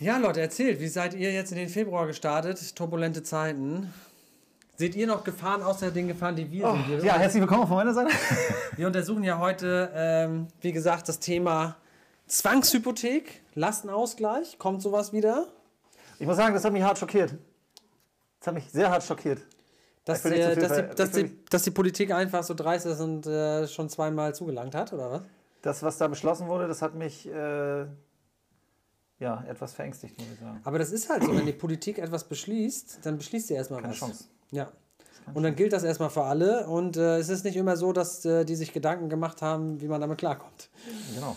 Ja, Leute, erzählt, wie seid ihr jetzt in den Februar gestartet? Turbulente Zeiten. Seht ihr noch Gefahren außer den Gefahren, die wir oh, sind? ja, herzlich willkommen von meiner Seite. Wir untersuchen ja heute, ähm, wie gesagt, das Thema Zwangshypothek, Lastenausgleich. Kommt sowas wieder? Ich muss sagen, das hat mich hart schockiert. Das hat mich sehr hart schockiert. Dass, die, dass, die, dass, die, dass die Politik einfach so dreist ist und äh, schon zweimal zugelangt hat, oder was? Das, was da beschlossen wurde, das hat mich äh, ja, etwas verängstigt, muss ich sagen. Aber das ist halt so, wenn die Politik etwas beschließt, dann beschließt sie erstmal Keine was. Chance. Ja. Und dann gilt das erstmal für alle und äh, es ist nicht immer so, dass äh, die sich Gedanken gemacht haben, wie man damit klarkommt. Genau.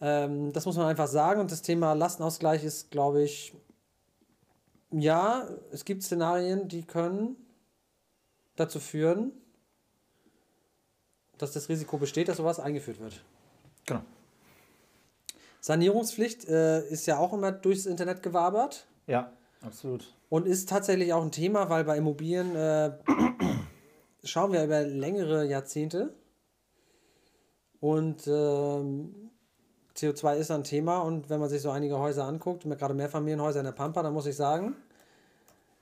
Ähm, das muss man einfach sagen und das Thema Lastenausgleich ist, glaube ich, ja, es gibt Szenarien, die können dazu führen, dass das Risiko besteht, dass sowas eingeführt wird. Genau. Sanierungspflicht äh, ist ja auch immer durchs Internet gewabert. Ja, absolut. Und ist tatsächlich auch ein Thema, weil bei Immobilien äh, schauen wir über längere Jahrzehnte. Und ähm, CO2 ist ein Thema. Und wenn man sich so einige Häuser anguckt, gerade Mehrfamilienhäuser in der Pampa, dann muss ich sagen,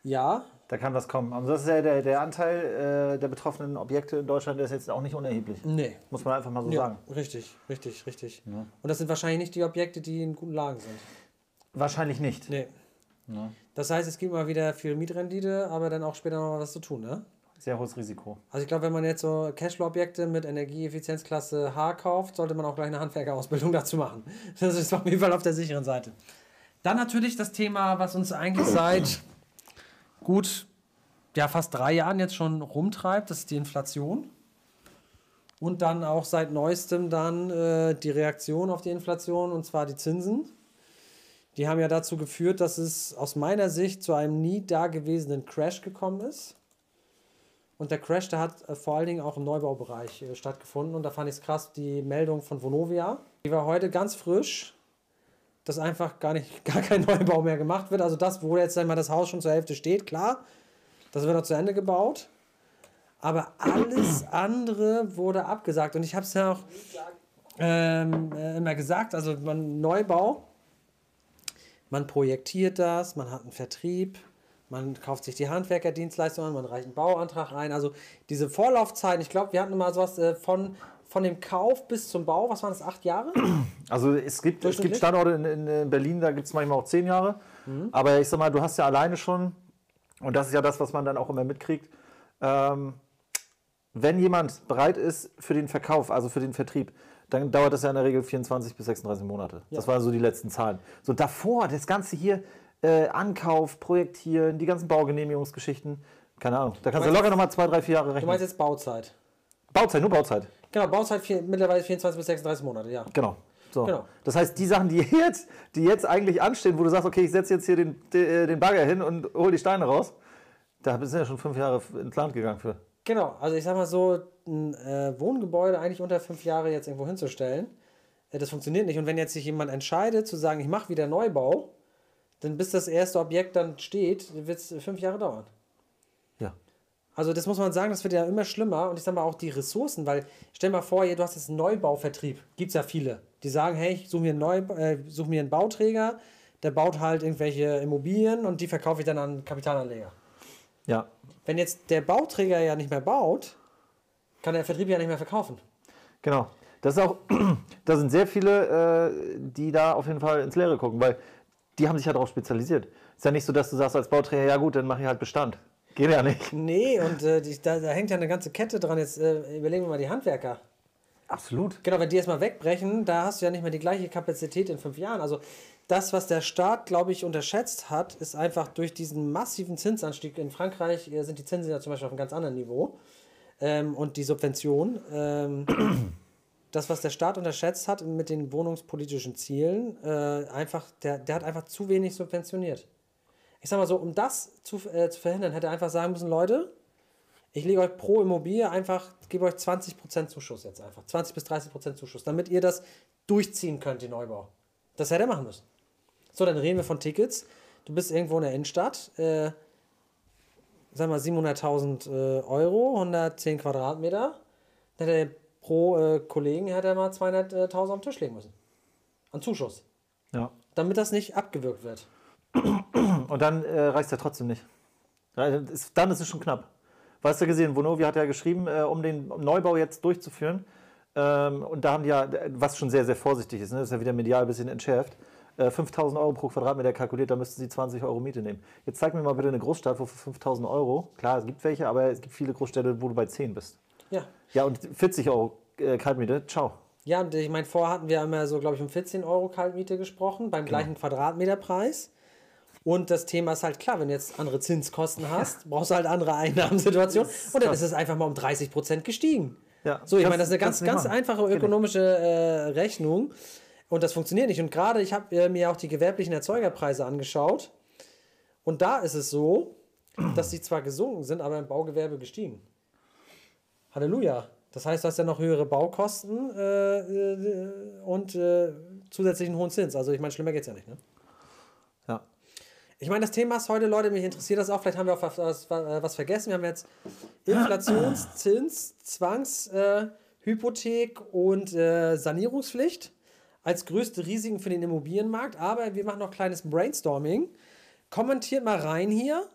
ja. Da kann was kommen. Also das ist ja der, der Anteil äh, der betroffenen Objekte in Deutschland, der ist jetzt auch nicht unerheblich. Nee. Muss man einfach mal so ja, sagen. Richtig, richtig, richtig. Ja. Und das sind wahrscheinlich nicht die Objekte, die in guten Lagen sind. Wahrscheinlich nicht. Nee. Ja. Das heißt, es gibt mal wieder viel Mietrendite, aber dann auch später noch mal was zu tun, ne? Sehr hohes Risiko. Also ich glaube, wenn man jetzt so Cashflow-Objekte mit Energieeffizienzklasse H kauft, sollte man auch gleich eine Handwerkerausbildung dazu machen. Das ist auf jeden Fall auf der sicheren Seite. Dann natürlich das Thema, was uns eigentlich seit gut, ja, fast drei Jahren jetzt schon rumtreibt, das ist die Inflation. Und dann auch seit neuestem dann äh, die Reaktion auf die Inflation, und zwar die Zinsen. Die haben ja dazu geführt, dass es aus meiner Sicht zu einem nie dagewesenen Crash gekommen ist. Und der Crash, der hat äh, vor allen Dingen auch im Neubaubereich äh, stattgefunden. Und da fand ich es krass, die Meldung von Vonovia. Die war heute ganz frisch, dass einfach gar, nicht, gar kein Neubau mehr gemacht wird. Also das, wo jetzt einmal das Haus schon zur Hälfte steht, klar, das wird noch zu Ende gebaut. Aber alles andere wurde abgesagt. Und ich habe es ja auch ähm, äh, immer gesagt, also man Neubau, man projektiert das, man hat einen Vertrieb, man kauft sich die Handwerkerdienstleistungen an, man reicht einen Bauantrag ein. Also diese Vorlaufzeiten, ich glaube, wir hatten mal sowas äh, von, von dem Kauf bis zum Bau, was waren das, acht Jahre? Also es gibt, es gibt Standorte in, in Berlin, da gibt es manchmal auch zehn Jahre. Mhm. Aber ich sag mal, du hast ja alleine schon, und das ist ja das, was man dann auch immer mitkriegt, ähm, wenn jemand bereit ist für den Verkauf, also für den Vertrieb, dann dauert das ja in der Regel 24 bis 36 Monate. Ja. Das waren so die letzten Zahlen. So davor, das Ganze hier, äh, Ankauf, Projektieren, die ganzen Baugenehmigungsgeschichten, keine Ahnung. Da kannst du, du locker nochmal zwei, drei, vier Jahre rechnen. Du meinst jetzt Bauzeit? Bauzeit, nur Bauzeit. Genau, Bauzeit vier, mittlerweile 24 bis 36 Monate, ja. Genau. So. genau. Das heißt, die Sachen, die jetzt, die jetzt eigentlich anstehen, wo du sagst, okay, ich setze jetzt hier den, den Bagger hin und hole die Steine raus, da sind ja schon fünf Jahre ins Land gegangen für. Genau, also ich sag mal so, ein äh, Wohngebäude eigentlich unter fünf Jahre jetzt irgendwo hinzustellen, äh, das funktioniert nicht. Und wenn jetzt sich jemand entscheidet zu sagen, ich mache wieder Neubau, dann bis das erste Objekt dann steht, wird es fünf Jahre dauern. Also das muss man sagen, das wird ja immer schlimmer. Und ich sag mal auch die Ressourcen, weil stell mal vor, du hast jetzt einen Neubauvertrieb, gibt es ja viele, die sagen, hey, ich suche mir, einen Neu äh, such mir einen Bauträger, der baut halt irgendwelche Immobilien und die verkaufe ich dann an Kapitalanleger. Ja. Wenn jetzt der Bauträger ja nicht mehr baut, kann der Vertrieb ja nicht mehr verkaufen. Genau. Das ist auch, da sind sehr viele, äh, die da auf jeden Fall ins Leere gucken, weil die haben sich ja darauf spezialisiert. Ist ja nicht so, dass du sagst als Bauträger, ja gut, dann mache ich halt Bestand. Geht ja nicht. Nee, und äh, die, da, da, hängt ja eine ganze Kette dran. Jetzt äh, überlegen wir mal die Handwerker. Absolut. Genau, wenn die erstmal wegbrechen, da hast du ja nicht mehr die gleiche Kapazität in fünf Jahren. Also das, was der Staat, glaube ich, unterschätzt hat, ist einfach durch diesen massiven Zinsanstieg. In Frankreich äh, sind die Zinsen ja zum Beispiel auf einem ganz anderen Niveau. Ähm, und die Subvention. Ähm, das, was der Staat unterschätzt hat mit den wohnungspolitischen Zielen, äh, einfach, der, der hat einfach zu wenig subventioniert. Ich sag mal so, um das zu, äh, zu verhindern, hätte er einfach sagen müssen, Leute, ich lege euch pro Immobilie einfach, gebe euch 20% Zuschuss jetzt einfach. 20 bis 30% Zuschuss, damit ihr das durchziehen könnt, die Neubau. Das hätte er machen müssen. So, dann reden wir von Tickets. Du bist irgendwo in der Innenstadt, äh, sag mal 700.000 äh, Euro, 110 Quadratmeter. Dann hätte er pro äh, Kollegen hätte er mal 200.000 auf den Tisch legen müssen. An Zuschuss. Ja. damit das nicht abgewürgt wird. Und dann äh, reicht es ja trotzdem nicht. Dann ist es schon knapp. Weißt du gesehen, Vonovia hat ja geschrieben, äh, um den Neubau jetzt durchzuführen. Ähm, und da haben die ja, was schon sehr, sehr vorsichtig ist, ne? das ist ja wieder medial ein bisschen entschärft, äh, 5000 Euro pro Quadratmeter kalkuliert, da müssten sie 20 Euro Miete nehmen. Jetzt zeig mir mal bitte eine Großstadt, wo für 5000 Euro, klar, es gibt welche, aber es gibt viele Großstädte, wo du bei 10 bist. Ja. Ja, und 40 Euro äh, Kaltmiete, ciao. Ja, und ich meine, vorher hatten wir immer so, glaube ich, um 14 Euro Kaltmiete gesprochen, beim gleichen Quadratmeterpreis. Und das Thema ist halt klar, wenn du jetzt andere Zinskosten hast, brauchst du halt andere Einnahmensituationen. Und dann ist es einfach mal um 30 Prozent gestiegen. Ja, So, ich meine, das ist eine ganz, ganz einfache nicht. ökonomische äh, Rechnung. Und das funktioniert nicht. Und gerade, ich habe äh, mir auch die gewerblichen Erzeugerpreise angeschaut. Und da ist es so, dass die zwar gesunken sind, aber im Baugewerbe gestiegen. Halleluja. Das heißt, du hast ja noch höhere Baukosten äh, äh, und äh, zusätzlichen hohen Zins. Also ich meine, schlimmer geht es ja nicht. Ne? Ich meine, das Thema ist heute, Leute, mich interessiert das auch. Vielleicht haben wir auch was, was, was vergessen. Wir haben jetzt Inflations-, Zins-, Zwangs-, äh, und äh, Sanierungspflicht als größte Risiken für den Immobilienmarkt. Aber wir machen noch kleines Brainstorming. Kommentiert mal rein hier.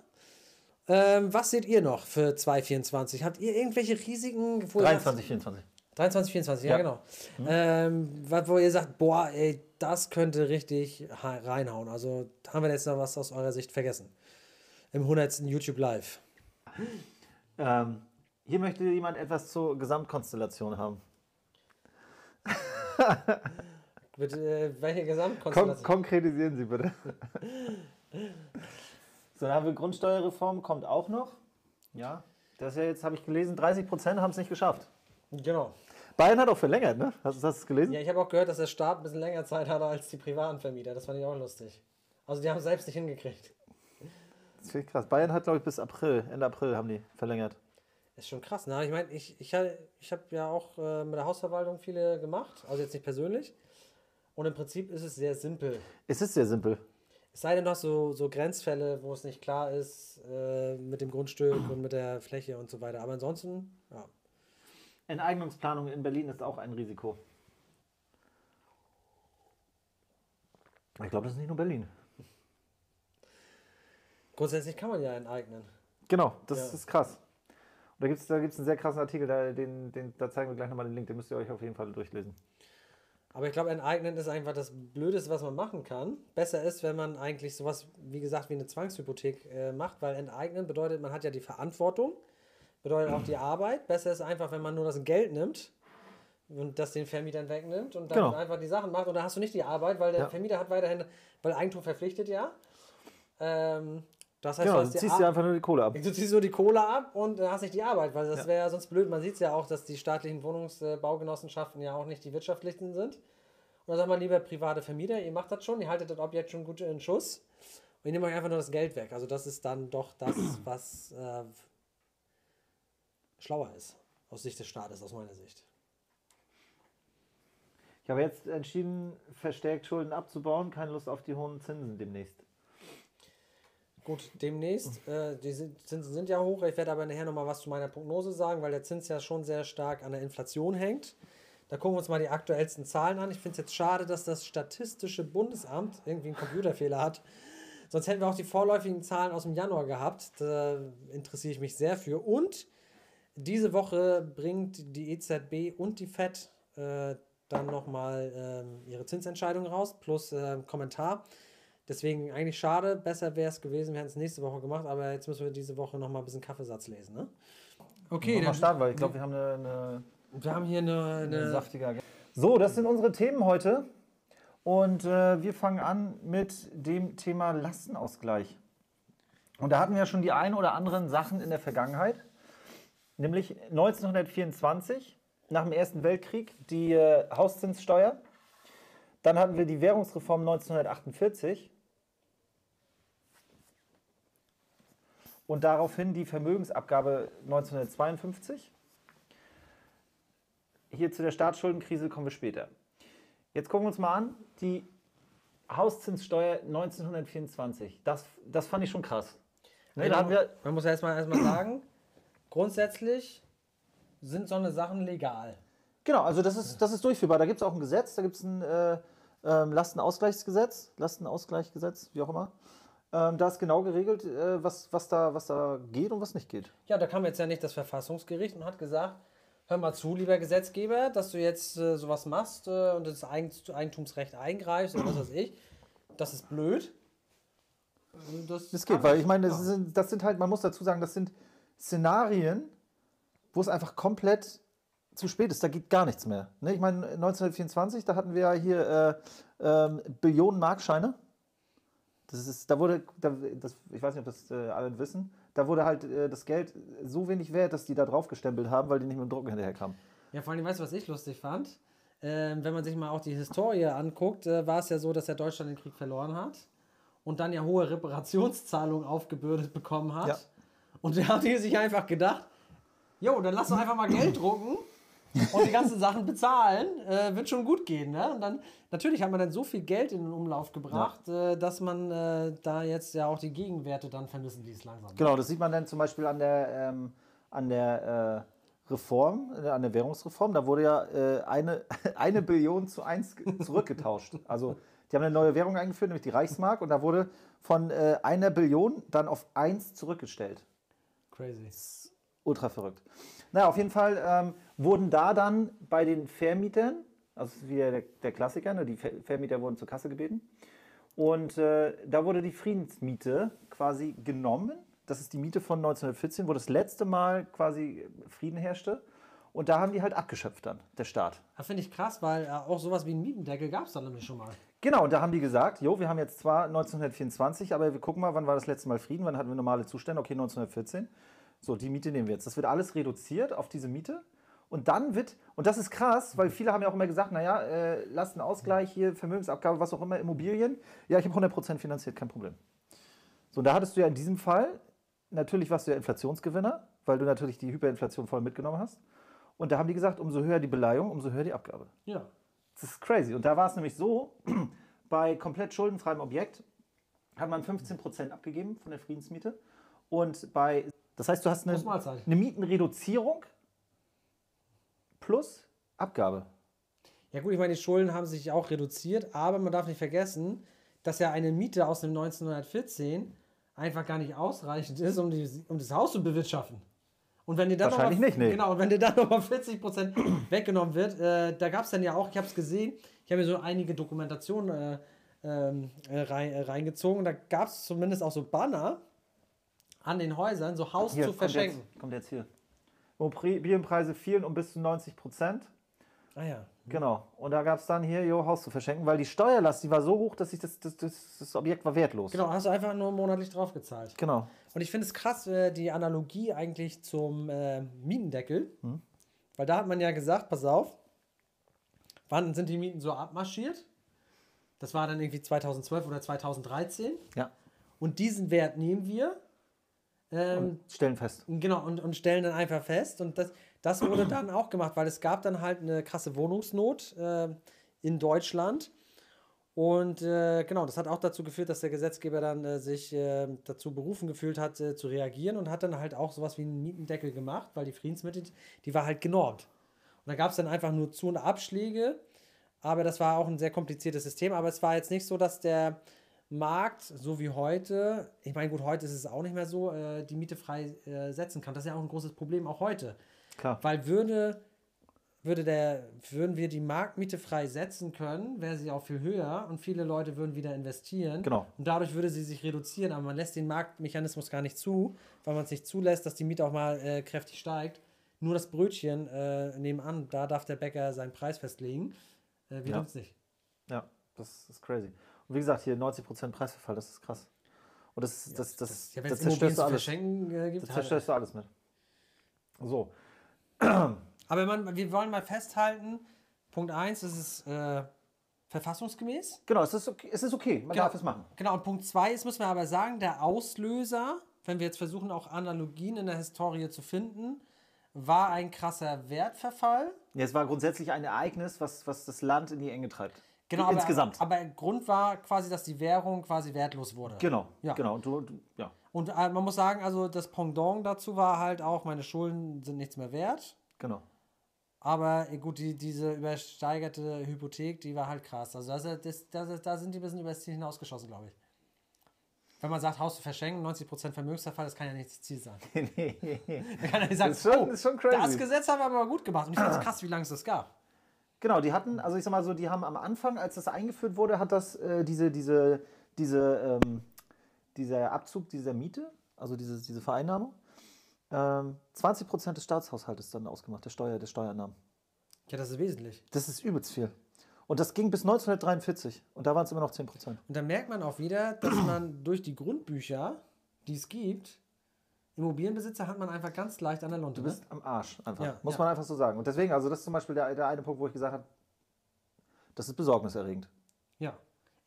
Ähm, was seht ihr noch für 2024? Habt ihr irgendwelche Risiken? Wo ihr sagt- 23, 24. 23, 24, ja, Ja. genau. Ähm, was, wo ihr sagt, boah, ey, das könnte richtig ha- reinhauen. Also haben wir jetzt noch was aus eurer Sicht vergessen? Im 100. YouTube Live. Ähm, hier möchte jemand etwas zur Gesamtkonstellation haben. Mit äh, welcher Kon Gesamtkonstellation? konkretisieren Sie bitte. so, dann haben wir Grundsteuerreform, kommt auch noch. Ja, das ist ja jetzt, habe ich gelesen, 30 Prozent haben es nicht geschafft. Genau. Bayern hat auch verlängert, ne? Hast, hast du es gelesen? Ja, ich habe auch gehört, dass der Staat ein bisschen länger Zeit hatte als die privaten Vermieter. Das fand ich auch lustig. Also die haben es selbst nicht hingekriegt. Das finde ich krass. Bayern hat, glaube ich, bis April, Ende April haben die verlängert. Ist schon krass, ne? Ich meine, ich, ich, ich habe ja auch äh, mit der Hausverwaltung viele gemacht, also jetzt nicht persönlich. Und im Prinzip ist es sehr simpel. Es ist sehr simpel. Es sei denn, hast so, so Grenzfälle, wo es nicht klar ist äh, mit dem Grundstück und mit der Fläche und so weiter. Aber ansonsten. Enteignungsplanung in Berlin ist auch ein Risiko. Ich glaube, das ist nicht nur Berlin. Grundsätzlich kann man ja enteignen. Genau, das Ja. ist krass. Und da gibt es da gibt's einen sehr krassen Artikel, da, den, den, da zeigen wir gleich nochmal den Link, den müsst ihr euch auf jeden Fall durchlesen. Aber ich glaube, enteignen ist einfach das Blödeste, was man machen kann. Besser ist, wenn man eigentlich sowas, wie gesagt, wie eine Zwangshypothek äh, macht, weil enteignen bedeutet, man hat ja die Verantwortung, bedeutet auch die Arbeit. Besser ist einfach, wenn man nur das Geld nimmt und das den Vermietern wegnimmt und dann Genau. einfach die Sachen macht. Und da hast du nicht die Arbeit, weil der Ja. Vermieter hat weiterhin, weil Eigentum verpflichtet ja. Ähm, das heißt, Genau, du du ziehst dir einfach nur die Kohle ab. Du ziehst nur die Kohle ab und dann hast nicht die Arbeit, weil das Ja. wäre ja sonst blöd. Man sieht es ja auch, dass die staatlichen Wohnungsbaugenossenschaften ja auch nicht die wirtschaftlichsten sind. Und dann sagt man lieber private Vermieter, ihr macht das schon, ihr haltet das Objekt schon gut in Schuss und ihr nehmt euch einfach nur das Geld weg. Also das ist dann doch das, was äh, schlauer ist aus Sicht des Staates, aus meiner Sicht. Ich habe jetzt entschieden, verstärkt Schulden abzubauen, keine Lust auf die hohen Zinsen demnächst. Gut, demnächst, äh, die Zinsen sind ja hoch. Ich werde aber nachher nochmal was zu meiner Prognose sagen, weil der Zins ja schon sehr stark an der Inflation hängt. Da gucken wir uns mal die aktuellsten Zahlen an. Ich finde es jetzt schade, dass das Statistische Bundesamt irgendwie einen Computerfehler hat. Sonst hätten wir auch die vorläufigen Zahlen aus dem Januar gehabt. Da interessiere ich mich sehr für. Und diese Woche bringt die EZB und die FED äh, dann nochmal ähm, ihre Zinsentscheidung raus, plus äh, Kommentar. Deswegen eigentlich schade, besser wäre es gewesen, wir hätten es nächste Woche gemacht, aber jetzt müssen wir diese Woche nochmal ein bisschen Kaffeesatz lesen. Ne? Okay, mal starten, weil ich glaube, wir haben eine, eine, wir haben hier eine, eine eine saftige Agenda. So, das sind unsere Themen heute. Und äh, wir fangen an mit dem Thema Lastenausgleich. Und da hatten wir schon die ein oder anderen Sachen in der Vergangenheit. Nämlich 1924, nach dem Ersten Weltkrieg, die äh, Hauszinssteuer. Dann hatten wir die Währungsreform 1948. Und daraufhin die Vermögensabgabe 1952. Hier zu der Staatsschuldenkrise kommen wir später. Jetzt gucken wir uns mal an, die Hauszinssteuer 1924. Das, das fand ich schon krass. Ne, da haben wir, man muss erstmal erstmal sagen, grundsätzlich sind so eine Sachen legal. genau, also das ist, das ist durchführbar. Da gibt es auch ein Gesetz, da gibt es ein, äh, ähm, Lastenausgleichsgesetz, Lastenausgleichsgesetz, wie auch immer. Ähm, da ist genau geregelt, äh, was, was, da, was da geht und was nicht geht. Ja, da kam jetzt ja nicht das Verfassungsgericht und hat gesagt, hör mal zu, lieber Gesetzgeber, dass du jetzt äh, sowas machst äh, und das Eigentumsrecht eingreifst oder was weiß ich. Das ist blöd. Das, das geht, weil ich meine, das sind, das sind halt, man muss dazu sagen, das sind Szenarien, wo es einfach komplett zu spät ist, da geht gar nichts mehr. Ne? Ich meine, 1924, da hatten wir ja hier äh, äh, Billionen Markscheine. Das ist, da wurde, da, das, ich weiß nicht, ob das äh, alle wissen, da wurde halt äh, das Geld so wenig wert, dass die da drauf gestempelt haben, weil die nicht mit dem Drucken hinterher kamen. Ja, vor allem, weißt du, was ich lustig fand? Ähm, wenn man sich mal auch die Historie anguckt, äh, war es ja so, dass ja Deutschland den Krieg verloren hat und dann ja hohe Reparationszahlungen aufgebürdet bekommen hat. Ja. Und da haben die sich einfach gedacht, jo, dann lass doch einfach mal Geld drucken und die ganzen Sachen bezahlen, äh, wird schon gut gehen. Ne? Und dann, natürlich hat man dann so viel Geld in den Umlauf gebracht, ja. äh, dass man äh, da jetzt ja auch die Gegenwerte dann vermissen ließ langsam. Genau, das sieht man dann zum Beispiel an der, ähm, an der äh, Reform, äh, an der Währungsreform. Da wurde ja äh, eine, eine Billion zu eins zurückgetauscht. Also die haben eine neue Währung eingeführt, nämlich die Reichsmark, und da wurde von einer Billion dann auf eins zurückgestellt. Crazy. Ultra verrückt. Naja, auf jeden Fall ähm, wurden da dann bei den Vermietern, also wieder der, der Klassiker, ne, die Vermieter wurden zur Kasse gebeten. Und äh, da wurde die Friedensmiete quasi genommen. Das ist die Miete von 1914, wo das letzte Mal quasi Frieden herrschte. Und da haben die halt abgeschöpft dann, der Staat. Das finde ich krass, weil äh, auch sowas wie ein Mietendeckel gab es dann nämlich schon mal. Genau, und da haben die gesagt, jo, wir haben jetzt zwar 1924, aber wir gucken mal, wann war das letzte Mal Frieden, wann hatten wir normale Zustände? Okay, 1914. So, die Miete nehmen wir jetzt. Das wird alles reduziert auf diese Miete. Und dann wird, und das ist krass, weil viele haben ja auch immer gesagt, naja, äh, Lastenausgleich hier, Vermögensabgabe, was auch immer, Immobilien. Ja, ich habe 100% finanziert, kein Problem. So, und da hattest du ja in diesem Fall, natürlich warst du ja Inflationsgewinner, weil du natürlich die Hyperinflation voll mitgenommen hast. Und da haben die gesagt, umso höher die Beleihung, umso höher die Abgabe. Ja. Das ist crazy. Und da war es nämlich so, bei komplett schuldenfreiem Objekt hat man 15% abgegeben von der Friedensmiete. Und bei das heißt, du hast eine, eine Mietenreduzierung plus Abgabe. Ja gut, ich meine, die Schulden haben sich auch reduziert, aber man darf nicht vergessen, dass ja eine Miete aus dem 1914 einfach gar nicht ausreichend ist, um, die, um das Haus zu bewirtschaften. Und wenn dir dann Wahrscheinlich mal, nicht, nee. Genau, und wenn dir dann nochmal 40 Prozent weggenommen wird, äh, da gab es dann ja auch, ich habe es gesehen, ich habe mir so einige Dokumentationen äh, ähm, äh, rein, reingezogen, da gab es zumindest auch so Banner, an den Häusern, so Haus hier, zu verschenken. Kommt jetzt, kommt jetzt hier. Immobilienpreise fielen um bis zu 90 Prozent. Ah ja. Genau. Und da gab es dann hier, jo, Haus zu verschenken, weil die Steuerlast, die war so hoch, dass ich das, das, das, das Objekt war wertlos. Genau, hast du einfach nur monatlich drauf gezahlt. Genau. Und ich finde es krass, äh, die Analogie eigentlich zum äh, Mietendeckel. Hm. Weil da hat man ja gesagt, pass auf, wann sind die Mieten so abmarschiert? Das war dann irgendwie 2012 oder 2013. Ja. Und diesen Wert nehmen wir ähm, stellen fest. Genau, und, und stellen dann einfach fest. Und das, das wurde dann auch gemacht, weil es gab dann halt eine krasse Wohnungsnot äh, in Deutschland. Und äh, genau, das hat auch dazu geführt, dass der Gesetzgeber dann äh, sich äh, dazu berufen gefühlt hat, äh, zu reagieren und hat dann halt auch sowas wie einen Mietendeckel gemacht, weil die Friedensmittel, die war halt genormt. Und da gab es dann einfach nur Zu- und Abschläge, aber das war auch ein sehr kompliziertes System. Aber es war jetzt nicht so, dass der Markt, so wie heute, ich meine, gut, heute ist es auch nicht mehr so, äh, die Miete frei äh, setzen kann. Das ist ja auch ein großes Problem, auch heute. Klar. Weil würde, würde der, würden wir die Marktmiete frei setzen können, wäre sie auch viel höher und viele Leute würden wieder investieren. Genau. Und dadurch würde sie sich reduzieren, aber man lässt den Marktmechanismus gar nicht zu, weil man es nicht zulässt, dass die Miete auch mal äh, kräftig steigt. Nur das Brötchen äh, nebenan, da darf der Bäcker seinen Preis festlegen. Äh, wir ja. uns nicht. Ja, das ist crazy. Wie gesagt, hier 90% Preisverfall, das ist krass. Und das, ja, das, das, das, ja, das zerstörst du alles. Äh, gibt, das zerstörst du alles mit. So. Aber man, wir wollen mal festhalten, Punkt 1, es ist äh, verfassungsgemäß. Genau, es ist okay, es ist okay. man genau, darf es machen. Genau, und Punkt 2 ist, müssen wir aber sagen, der Auslöser, wenn wir jetzt versuchen, auch Analogien in der Historie zu finden, war ein krasser Wertverfall. Ja, es war grundsätzlich ein Ereignis, was, was das Land in die Enge treibt. Genau, aber, insgesamt. Aber Grund war quasi, dass die Währung quasi wertlos wurde. Genau, ja. genau. Du, du, ja. Und äh, man muss sagen, also das Pendant dazu war halt auch, meine Schulden sind nichts mehr wert. Genau. Aber äh, gut, die, diese übersteigerte Hypothek, die war halt krass. Also das, das, das, da sind die ein bisschen über das Ziel hinausgeschossen, glaube ich. Wenn man sagt, Haus zu verschenken, 90% Vermögensverfall, das kann ja nicht das Ziel sein. nee. Da kann ja nicht sagen, Das ist schon, oh, ist schon crazy. das Gesetz haben wir aber gut gemacht. Und ich finde es krass, wie lange es das gab. Genau, die hatten, also ich sag mal so, die haben am Anfang, als das eingeführt wurde, hat das äh, diese, diese, diese, ähm, dieser Abzug dieser Miete, also diese, diese Vereinnahmung, ähm, 20% des Staatshaushaltes dann ausgemacht, der Steuer, der Steuereinnahmen. Ja, das ist wesentlich. Das ist übelst viel. Und das ging bis 1943 und da waren es immer noch 10%. Und da merkt man auch wieder, dass man durch die Grundbücher, die es gibt, Immobilienbesitzer hat man einfach ganz leicht an der Lunte. Du bist am Arsch, einfach. Ja, Muss ja. man einfach so sagen. Und deswegen, also das ist zum Beispiel der, der eine Punkt, wo ich gesagt habe, das ist besorgniserregend. Ne? Ja.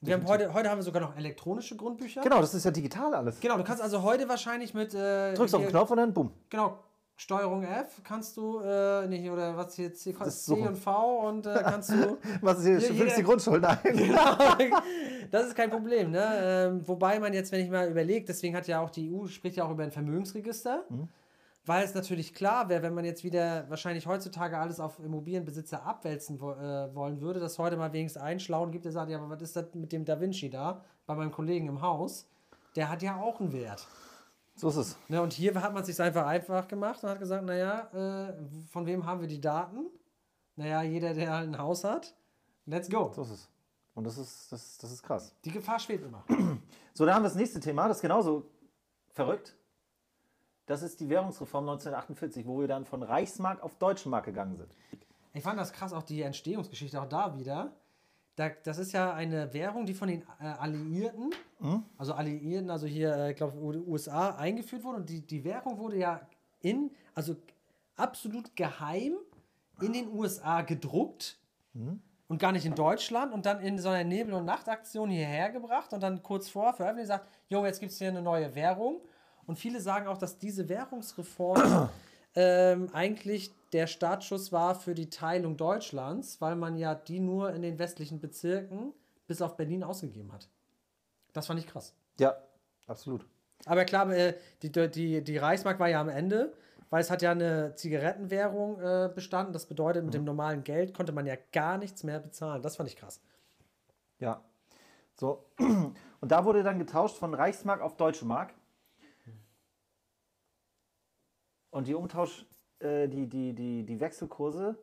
Wir haben heute, heute haben wir sogar noch elektronische Grundbücher. Genau, das ist ja digital alles. Genau, du kannst also heute wahrscheinlich mit. Äh, Drückst auf den Knopf und dann bumm. Genau, Steuerung F kannst du, äh, nicht, oder was hier, C, C und V und äh, kannst du. Was ist hier? Du füllst die Grundschuld ein. das ist kein Problem, ne? Ähm, wobei man jetzt, wenn ich mal überlegt, deswegen hat ja auch die EU, spricht ja auch über ein Vermögensregister. Mhm. Weil es natürlich klar wäre, wenn man jetzt wieder wahrscheinlich heutzutage alles auf Immobilienbesitzer abwälzen wo, äh, wollen würde, dass heute mal wenigstens einen Schlauen gibt, der sagt, ja, aber was ist das mit dem Da Vinci da, bei meinem Kollegen im Haus? Der hat ja auch einen Wert. So ist es. Ne, und hier hat man es sich einfach einfach gemacht und hat gesagt, naja, äh, von wem haben wir die Daten? Naja, jeder, der halt ein Haus hat. Let's go. So ist es. Und das ist, das, das ist krass. Die Gefahr schwebt immer. So, dann haben wir das nächste Thema, das ist genauso verrückt. Das ist die Währungsreform 1948, wo wir dann von Reichsmark auf Deutsche Mark gegangen sind. Ich fand das krass, auch die Entstehungsgeschichte auch da wieder. Da, das ist ja eine Währung, die von den äh, Alliierten, also Alliierten, also hier, äh, ich glaube, USA eingeführt wurde. Und die, die Währung wurde ja in, also absolut geheim in den USA gedruckt und gar nicht in Deutschland und dann in so einer Nebel- und Nachtaktion hierher gebracht und dann kurz vor veröffentlicht gesagt, jo, jetzt gibt es hier eine neue Währung. Und viele sagen auch, dass diese Währungsreform ähm, eigentlich der Startschuss war für die Teilung Deutschlands, weil man ja die nur in den westlichen Bezirken bis auf Berlin ausgegeben hat. Das fand ich krass. Ja, absolut. Aber klar, äh, die, die, die Reichsmark war ja am Ende, weil es hat ja eine Zigarettenwährung äh, bestanden. Das bedeutet, mit dem normalen Geld konnte man ja gar nichts mehr bezahlen. Das fand ich krass. Ja. So. Und da wurde dann getauscht von Reichsmark auf Deutsche Mark. Und die Umtausch, äh, die, die, die, die Wechselkurse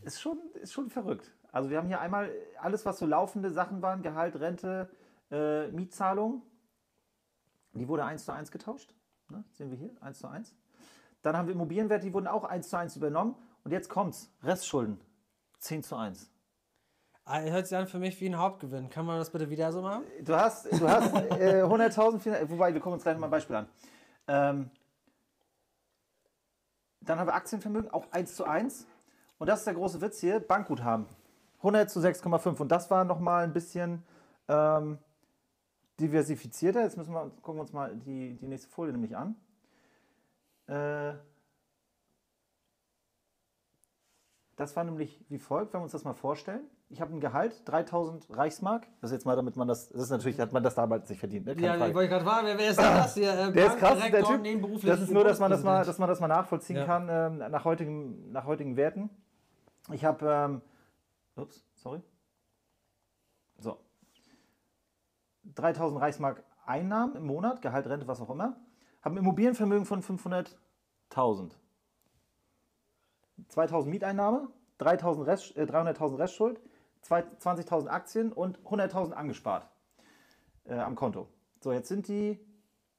ist schon, ist schon verrückt. Also wir haben hier einmal alles, was so laufende Sachen waren, Gehalt, Rente, äh, Mietzahlung. Die wurde 1 zu 1 getauscht. Ne? Sehen wir hier, 1 zu 1. Dann haben wir Immobilienwerte, die wurden auch 1 zu 1 übernommen. Und jetzt kommt's, Restschulden, 10 zu 1. Ah, Hört sich an für mich wie ein Hauptgewinn. Kann man das bitte wieder so machen? Du hast, du hast äh, 100.000, Finan- wobei wir gucken uns gleich mal ein Beispiel an. Ähm, dann haben wir Aktienvermögen, auch 1 zu 1. Und das ist der große Witz hier, Bankguthaben. 100 zu 6,5. Und das war nochmal ein bisschen ähm, diversifizierter. Jetzt müssen wir, gucken wir uns mal die, die nächste Folie nämlich an. Äh, das war nämlich wie folgt, wenn wir uns das mal vorstellen. Ich habe ein Gehalt, 3000 Reichsmark. Das ist jetzt mal, damit man das, das ist natürlich, hat man das damals nicht verdient. Ne? Ja, Frage. ich wollte gerade fragen, wer, ist denn das hier? Äh, Der ist krass, der Typ. Das ist nur, dass man das mal, dass man das mal nachvollziehen Ja. kann ähm, nach, heutigen, nach heutigen Werten. Ich habe, ähm, ups, sorry. So. 3000 Reichsmark Einnahmen im Monat, Gehalt, Rente, was auch immer. Habe ein Immobilienvermögen von 500.000. 2000 Mieteinnahme, 3000 Rest, äh, 300.000 Restschuld, 20.000 Aktien und 100.000 angespart äh, am Konto. So, jetzt sind die,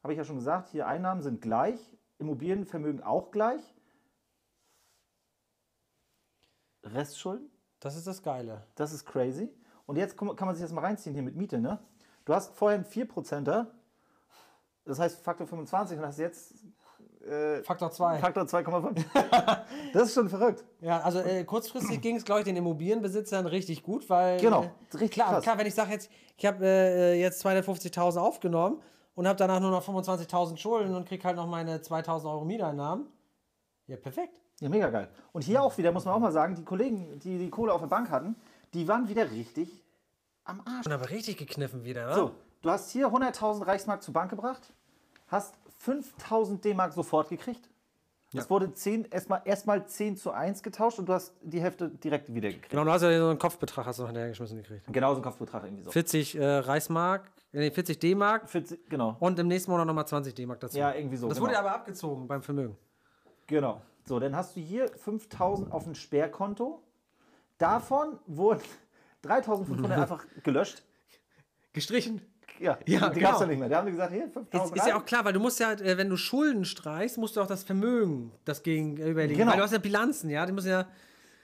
habe ich ja schon gesagt, hier Einnahmen sind gleich, Immobilienvermögen auch gleich. Restschulden, Das ist das Geile. das ist crazy. Und jetzt kann man sich das mal reinziehen hier mit Miete, ne? Du hast vorher einen 4%er, das heißt Faktor 25 und hast jetzt äh, Faktor 2. Faktor 2,5. das ist schon verrückt. Ja, also äh, kurzfristig ging es, glaube ich, den Immobilienbesitzern richtig gut, weil. Genau, äh, richtig klar, krass. klar, wenn ich sage jetzt, ich habe äh, jetzt 250.000 aufgenommen und habe danach nur noch 25.000 Schulden und kriege halt noch meine 2.000 Euro Mieteinnahmen. Ja, perfekt. Ja, mega geil. Und hier auch wieder, muss man auch mal sagen, die Kollegen, die die Kohle auf der Bank hatten, die waren wieder richtig am Arsch. Und aber richtig gekniffen wieder, ne? So, du hast hier 100.000 Reichsmark zur Bank gebracht, hast 5.000 D-Mark sofort gekriegt. Es wurde 10, erstmal erstmal 10 zu 1 getauscht und du hast die Hälfte direkt wieder gekriegt. Genau, du hast ja so einen Kopfbetrag hast du noch hinterhergeschmissen gekriegt. Genau so ein Kopfbetrag irgendwie so. 40 äh, Reichsmark, nee, 40 D-Mark 40, genau. und im nächsten Monat nochmal 20 D-Mark dazu. Ja, irgendwie so. das genau. wurde aber abgezogen beim Vermögen. Genau. So, dann hast du hier 5000 auf ein Sperrkonto. Davon wurden 3500 einfach gelöscht. Gestrichen. Ja, Ja, die genau. gab's ja nicht mehr. Da haben die gesagt, hier, Ist, 5000 ist ja rein. auch klar, weil du musst ja, äh, wenn du Schulden streichst, musst du auch das Vermögen das gegenüberlegen. Genau. Weil du hast ja Bilanzen, ja, die müssen ja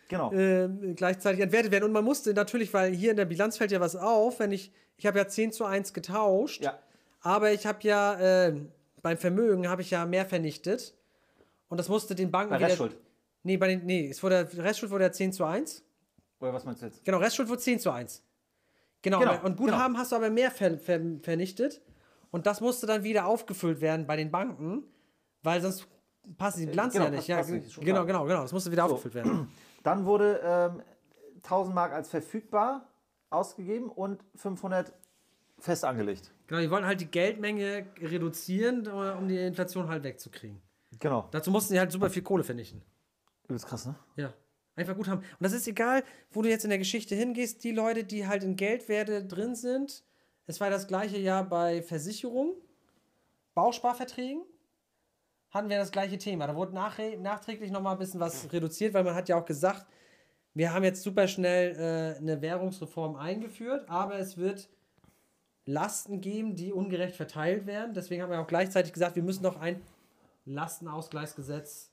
Genau. äh, gleichzeitig entwertet werden. Und man musste natürlich, weil hier in der Bilanz fällt ja was auf, wenn ich, ich habe ja 10 zu 1 getauscht, Ja. aber ich habe ja, äh, beim Vermögen habe ich ja mehr vernichtet. Und das musste den Banken Bei wieder- Restschuld. Nee, bei den, nee, es wurde, Restschuld wurde ja 10 zu 1. Oder was meinst du jetzt? Genau, Restschuld wurde 10 zu 1. Genau, Genau, und Guthaben hast du aber mehr ver, ver, vernichtet. Und das musste dann wieder aufgefüllt werden bei den Banken, weil sonst passen die Bilanzen genau, ja nicht. passt- Ja, passt nicht, genau, genau, genau. Das musste wieder aufgefüllt werden. Dann wurde ähm, 1000 Mark als verfügbar ausgegeben und 500 fest angelegt. Genau, die wollen halt die Geldmenge reduzieren, äh, um die Inflation halt wegzukriegen. Genau. Dazu mussten sie halt super viel Kohle vernichten. Übelst krass, ne? Ja. Einfach gut haben. Und das ist egal, wo du jetzt in der Geschichte hingehst, die Leute, die halt in Geldwerte drin sind. Es war das gleiche Jahr bei Versicherungen, Bausparverträgen. Hatten wir das gleiche Thema. Da wurde nachre- nachträglich nochmal ein bisschen was reduziert, weil man hat ja auch gesagt, wir haben jetzt super schnell äh, eine Währungsreform eingeführt, aber es wird Lasten geben, die ungerecht verteilt werden. Deswegen haben wir auch gleichzeitig gesagt, wir müssen noch ein Lastenausgleichsgesetz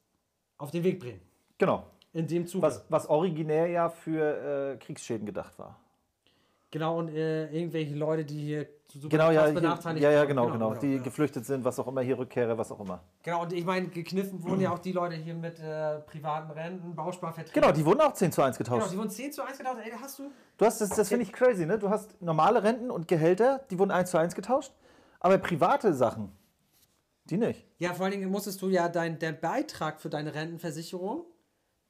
auf den Weg bringen. Genau. In dem Zuge. Was, was originär ja für äh, Kriegsschäden gedacht war. Genau, und äh, irgendwelche Leute, die hier super Genau, ja, hier, benachteiligt ja, ja, waren. genau, genau, die genau. geflüchtet sind, was auch immer, hier Rückkehrer, was auch immer. Genau, und ich meine, gekniffen wurden ja auch die Leute hier mit äh, privaten Renten, Bausparverträgen. Genau, die wurden auch 10 zu 1 Genau, getauscht. die wurden 10 zu 1 getauscht. Ey, da hast du. Du hast, das, das finde ich crazy, ne? Du hast normale Renten und Gehälter, die wurden 1 zu 1 getauscht, aber private Sachen, die nicht. Ja, vor allen Dingen musstest du ja dein, der Beitrag für deine Rentenversicherung,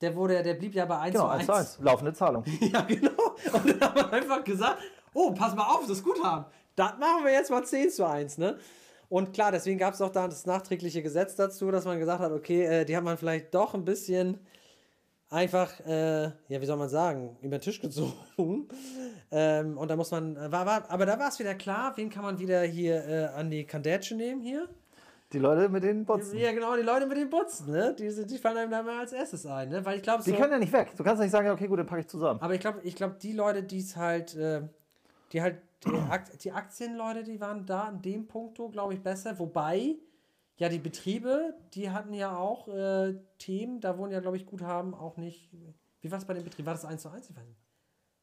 der wurde, der blieb ja bei 1 Genau, zu 1 1. zu 1, laufende Zahlung. Ja, genau. Und dann haben wir einfach gesagt, oh, pass mal auf, das Guthaben. Das machen wir jetzt mal 10 zu 1, ne? Und klar, deswegen gab es auch da das nachträgliche Gesetz dazu, dass man gesagt hat, okay, äh, die haben man vielleicht doch ein bisschen einfach, äh, ja, wie soll man sagen, über den Tisch gezogen. ähm, und da muss man, äh, war, war, aber da war es wieder klar, wen kann man wieder hier äh, an die Kandätsche nehmen hier? Die Leute mit den Botzen. Ja, genau, die Leute mit den Butzen, ne? Die, sind- die fallen einem da mal als erstes ein, ne? Weil ich glaube, Die so, können ja nicht weg. Du kannst nicht sagen, okay, gut, dann packe ich zusammen. aber ich glaube, ich glaube, die Leute, die es halt, äh, die halt, die, Akt, die Aktienleute, die waren da in dem Punkto, glaube ich, besser. Wobei, ja, die Betriebe, die hatten ja auch äh, Themen, da wurden ja, glaube ich, Guthaben auch nicht. Wie war es bei den Betrieben? War das 1 zu 1? Ich weiß nicht.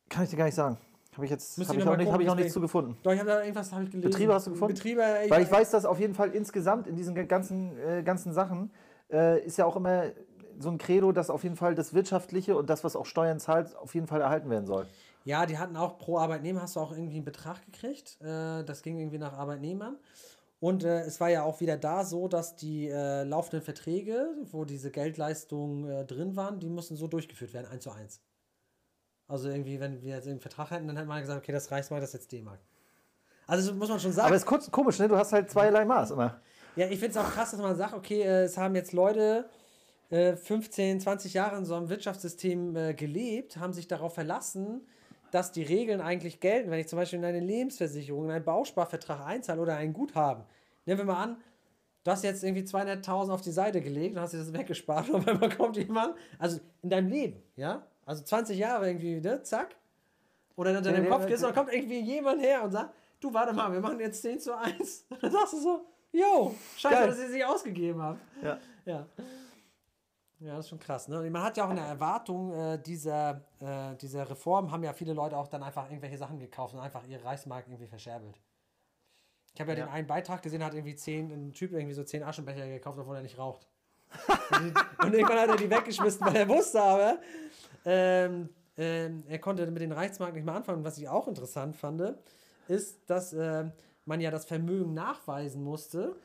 Kann ich dir gar nicht sagen. Habe ich jetzt hab ich noch nicht, hab ich gucken, nichts zu gefunden. Doch, ich habe da irgendwas habe ich gelesen. Betriebe hast du gefunden? Betriebe, ich, Weil ich weiß, dass auf jeden Fall insgesamt in diesen ganzen, äh, ganzen Sachen äh, ist ja auch immer so ein Credo, dass auf jeden Fall das Wirtschaftliche und das, was auch Steuern zahlt, auf jeden Fall erhalten werden soll. Ja, die hatten auch pro Arbeitnehmer hast du auch irgendwie einen Betrag gekriegt. Äh, das ging irgendwie nach Arbeitnehmern. Und äh, es war ja auch wieder da so, dass die äh, laufenden Verträge, wo diese Geldleistungen äh, drin waren, die mussten so durchgeführt werden, eins zu eins. Also irgendwie, wenn wir jetzt einen Vertrag hätten, dann hätte man gesagt, okay, das Reichsmark, das ist jetzt D-Mark. Also das muss man schon sagen. Aber es ist kurz, komisch, ne? Du hast halt zweierlei Maß immer. Ja, ich finde es auch krass, dass man sagt, okay, äh, es haben jetzt Leute äh, 15, 20 Jahre in so einem Wirtschaftssystem äh, gelebt, haben sich darauf verlassen, dass die Regeln eigentlich gelten. Wenn ich zum Beispiel in eine Lebensversicherung, in einen Bausparvertrag einzahle oder ein Guthaben, nehmen wir mal an, du hast jetzt irgendwie 200.000 auf die Seite gelegt und hast dir das weggespart und dann kommt jemand, also in deinem Leben, ja, also 20 Jahre irgendwie, ne, zack, oder in deinem Ja, Kopf gehst, und dann kommt irgendwie jemand her und sagt, du, warte mal, wir machen jetzt 10 zu 1. Und dann sagst du so, yo, scheiße, Geil. dass ihr sich ausgegeben habt. Ja. Ja. Ja, das ist schon krass. Ne? Und man hat ja auch eine Erwartung äh, dieser, äh, dieser Reform, haben ja viele Leute auch dann einfach irgendwelche Sachen gekauft und einfach ihre Reichsmark irgendwie verscherbelt. Ich habe ja, Ja. den einen Beitrag gesehen, hat irgendwie zehn, ein Typ irgendwie so zehn Aschenbecher gekauft, obwohl er nicht raucht. und irgendwann hat er die weggeschmissen, weil er wusste aber, ähm, ähm, er konnte mit den Reichsmark nicht mehr anfangen. Was ich auch interessant fand, ist, dass ähm, man ja das Vermögen nachweisen musste.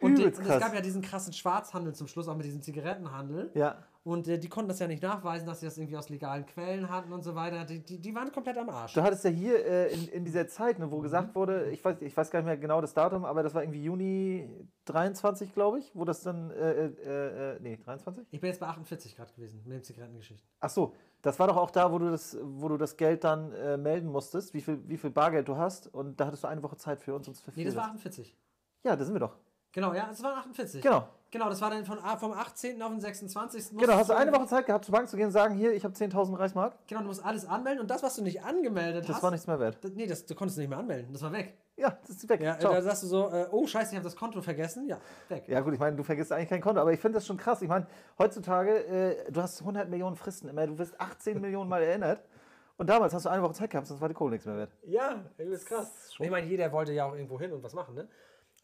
Und, Übelst und es gab ja diesen krassen Schwarzhandel zum Schluss, auch mit diesem Zigarettenhandel. Ja. Und äh, die konnten das ja nicht nachweisen, dass sie das irgendwie aus legalen Quellen hatten und so weiter. Die, die, die waren komplett am Arsch. Du hattest ja hier äh, in, in dieser Zeit, ne, wo gesagt Mhm. wurde, ich weiß, ich weiß gar nicht mehr genau das Datum, aber das war irgendwie Juni 23, glaube ich, wo das dann, äh, äh, äh, nee, 23? Ich bin jetzt bei 48 Grad gewesen mit den Zigarettengeschichten. Ach so, das war doch auch da, wo du das, wo du das Geld dann äh, melden musstest, wie viel, wie viel Bargeld du hast und da hattest du eine Woche Zeit für uns, uns für Nee, das war 48. Ja, da sind wir doch. Genau, ja, es waren 48. Genau. Genau, das war dann von, vom 18. auf den 26. Genau, hast du eine Woche Zeit gehabt, zur Bank zu gehen und sagen, hier, ich habe 10.000 Reichsmark? Genau, du musst alles anmelden und das, was du nicht angemeldet Das hast. war nichts mehr wert. das, nee, das, du konntest nicht mehr anmelden. Das war weg. Ja, das ist weg. Ja, Ciao. da sagst du so, äh, oh scheiße, ich habe das Konto vergessen. Ja, weg. Ja gut, ich meine, du vergisst eigentlich kein Konto, aber ich finde das schon krass. Ich meine, heutzutage, äh, du hast 100 Millionen Fristen immer, du wirst 18 Millionen Mal erinnert und damals hast du eine Woche Zeit gehabt, sonst war die Kohle nichts mehr wert. Ja, das ist krass. Ich meine, jeder wollte ja auch irgendwo hin und was machen, ne?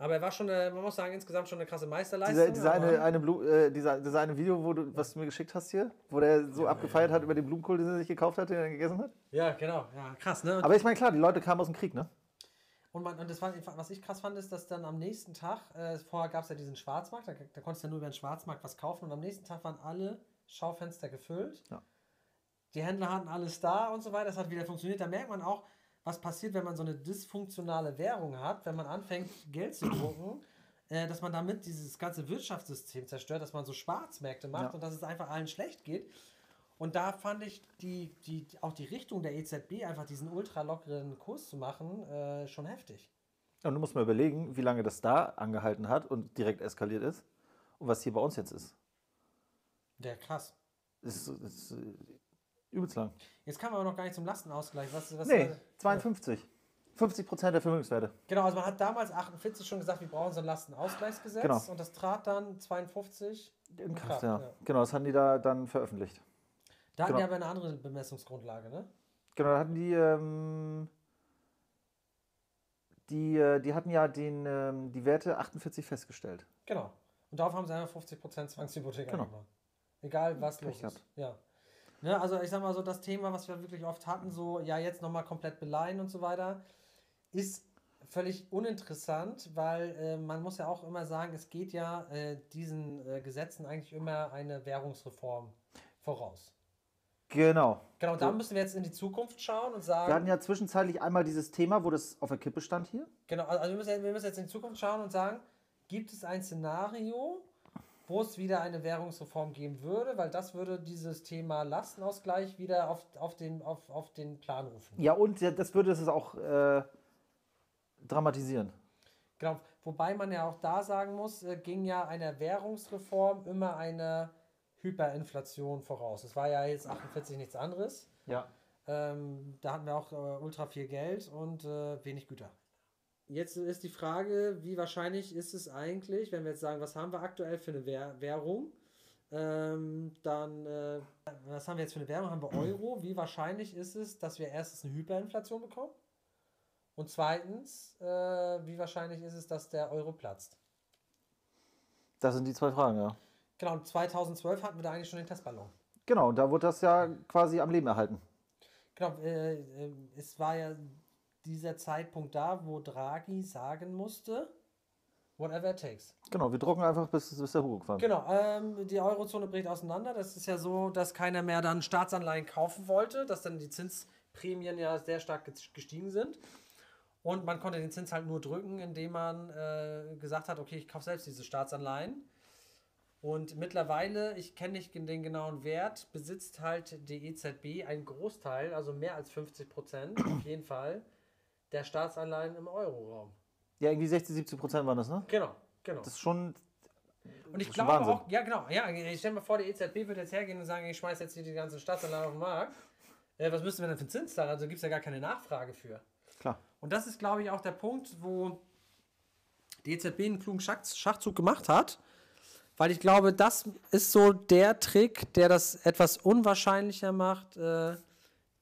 Aber er war schon, äh, man muss sagen, insgesamt schon eine krasse Meisterleistung. Dieser, dieser, eine, eine Blu äh, dieser, dieser eine Video, wo du, was du mir geschickt hast hier, wo der so abgefeiert hat über den Blumenkohl, den er sich gekauft hat, den er gegessen hat. Ja, genau. Ja, krass, ne? Und, Aber ich meine, klar, die Leute kamen aus dem Krieg, ne? und, man, und das war, was ich krass fand, ist, dass dann am nächsten Tag, äh, vorher gab es ja diesen Schwarzmarkt, da, da konntest du ja nur über den Schwarzmarkt was kaufen und am nächsten Tag waren alle Schaufenster gefüllt. Ja. Die Händler hatten alles da und so weiter, das hat wieder funktioniert. Da merkt man auch, was passiert, wenn man so eine dysfunktionale Währung hat, wenn man anfängt, Geld zu drucken, äh, dass man damit dieses ganze Wirtschaftssystem zerstört, dass man so Schwarzmärkte macht Ja. und dass es einfach allen schlecht geht. Und da fand ich die, die, auch die Richtung der EZB, einfach diesen ultra lockeren Kurs zu machen, äh, schon heftig. Und du musst mal überlegen, wie lange das da angehalten hat und direkt eskaliert ist und was hier bei uns jetzt ist. Ja, krass. Das ist, das ist äh, übelst lang. Jetzt kamen wir aber noch gar nicht zum Lastenausgleich. Was, was, Nee, äh, 52. 50 Prozent der Vermögenswerte. Genau, also man hat damals 48 schon gesagt, wir brauchen so ein Lastenausgleichsgesetz Genau. und das trat dann 52 In Kraft, ja. ja. Genau, das hatten die da dann veröffentlicht. Da hatten Genau. wir aber eine andere Bemessungsgrundlage, ne? Genau, da hatten die, ähm, die, äh, die hatten ja den, ähm, die Werte 48 festgestellt. Genau. Und darauf haben sie einfach 50% Zwangshypothek Genau. Egal, was Pech los ist. gehabt. Ja. Ne, also ich sag mal so, das Thema, was wir wirklich oft hatten, so, ja, jetzt nochmal komplett beleihen und so weiter, ist völlig uninteressant, weil äh, man muss ja auch immer sagen, es geht ja äh, diesen äh, Gesetzen eigentlich immer eine Währungsreform voraus. Genau. Genau, da müssen wir jetzt in die Zukunft schauen und Wir hatten sagen, ja zwischenzeitlich einmal dieses Thema, wo das auf der Kippe stand hier. genau, also wir müssen, wir müssen jetzt in die Zukunft schauen und sagen, gibt es ein Szenario, wo es wieder eine Währungsreform geben würde, weil das würde dieses Thema Lastenausgleich wieder auf, auf, den, auf, auf den Plan rufen. Ja, und das würde es auch äh, dramatisieren. Genau, wobei man ja auch da sagen muss, äh, ging ja einer Währungsreform immer eine Hyperinflation voraus. Es war ja jetzt 48 nichts anderes. Ja. Ähm, da hatten wir auch äh, ultra viel Geld und äh, wenig Güter. Jetzt ist die Frage, wie wahrscheinlich ist es eigentlich, wenn wir jetzt sagen, was haben wir aktuell für eine Währ Währung? Ähm, dann, äh, was haben wir jetzt für eine Währung? Haben wir Euro? Wie wahrscheinlich ist es, dass wir erstens eine Hyperinflation bekommen? Und zweitens, äh, wie wahrscheinlich ist es, dass der Euro platzt? Das sind die zwei Fragen, ja. Genau, und 2012 hatten wir da eigentlich schon den Testballon. Genau, und da wurde das ja quasi am Leben erhalten. Genau, äh, äh, es war ja dieser Zeitpunkt da, wo Draghi sagen musste, whatever it takes. Genau, wir drucken einfach, bis, bis der Hugo kommt. Genau, ähm, die Eurozone bricht auseinander. Das ist ja so, dass keiner mehr dann Staatsanleihen kaufen wollte, dass dann die Zinsprämien ja sehr stark ges- gestiegen sind. Und man konnte den Zins halt nur drücken, indem man äh, gesagt hat, okay, ich kaufe selbst diese Staatsanleihen. Und mittlerweile, ich kenne nicht den genauen Wert, besitzt halt die EZB einen Großteil, also mehr als 50 Prozent auf jeden Fall, der Staatsanleihen im Euroraum. Ja, irgendwie 60, 70 Prozent waren das, ne? Genau, genau. Das ist schon. Und ich glaube Wahnsinn. auch, ja genau, ja, ich stelle mir vor, die EZB wird jetzt hergehen und sagen, ich schmeiße jetzt hier die ganzen Staatsanleihen auf den Markt. Äh, was müssen wir denn für Zins zahlen? Also gibt es ja gar keine Nachfrage für. Klar. Und das ist, glaube ich, auch der Punkt, wo die EZB einen klugen Schach Schachzug gemacht hat. Weil ich glaube, das ist so der Trick, der das etwas unwahrscheinlicher macht, äh,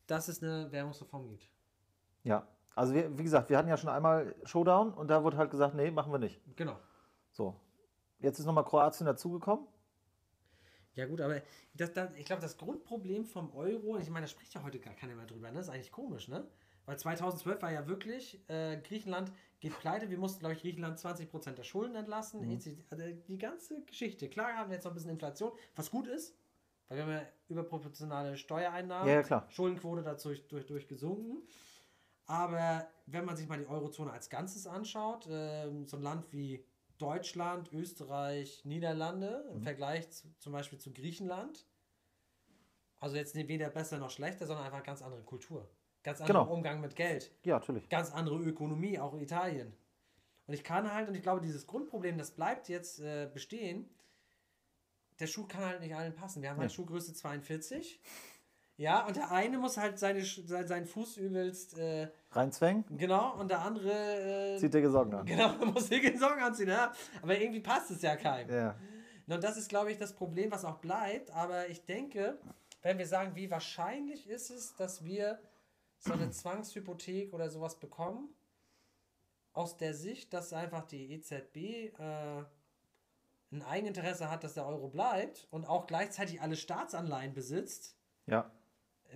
dass es eine Währungsreform gibt. Ja. Also, wir, wie gesagt, wir hatten ja schon einmal Showdown und da wurde halt gesagt, nee, machen wir nicht. Genau. So. Jetzt ist nochmal Kroatien dazugekommen. Ja gut, aber das, das, ich glaube, das Grundproblem vom Euro, ich meine, da spricht ja heute gar keiner mehr drüber, ne? Das ist eigentlich komisch, ne? Weil 2012 war ja wirklich, äh, Griechenland geht pleite, wir mussten, glaube ich, Griechenland 20% der Schulden entlassen, EC also die ganze Geschichte. Klar haben wir jetzt noch ein bisschen Inflation, was gut ist, Weil wir haben ja überproportionale Steuereinnahmen, Ja, ja. Schuldenquote dazu durch, durch, durch gesunken. Aber wenn man sich mal die Eurozone als Ganzes anschaut, ähm, so ein Land wie Deutschland, Österreich, Niederlande Mhm. im Vergleich zu, zum Beispiel zu Griechenland, also jetzt weder besser noch schlechter, sondern einfach ganz andere Kultur. Ganz anderer Genau. Umgang mit Geld Ja, natürlich. ganz andere Ökonomie, auch Italien. Und ich kann halt, und ich glaube, dieses Grundproblem, das bleibt jetzt äh, bestehen. Der Schuh kann halt nicht allen passen. Wir haben halt Nee. Schuhgröße 42. Ja, und der eine muss halt seine, seinen Fuß übelst, äh, Reinzwängen, genau, und der andere, äh, zieht dicke Socken an. genau, muss dicke Socken anziehen, ja. Aber irgendwie passt es ja keinem. Ja. Und das ist, glaube ich, das Problem, was auch bleibt. Aber ich denke, wenn wir sagen, wie wahrscheinlich ist es, dass wir so eine Zwangshypothek oder sowas bekommen, aus der Sicht, dass einfach die EZB äh, ein Eigeninteresse hat, dass der Euro bleibt und auch gleichzeitig alle Staatsanleihen besitzt, ja.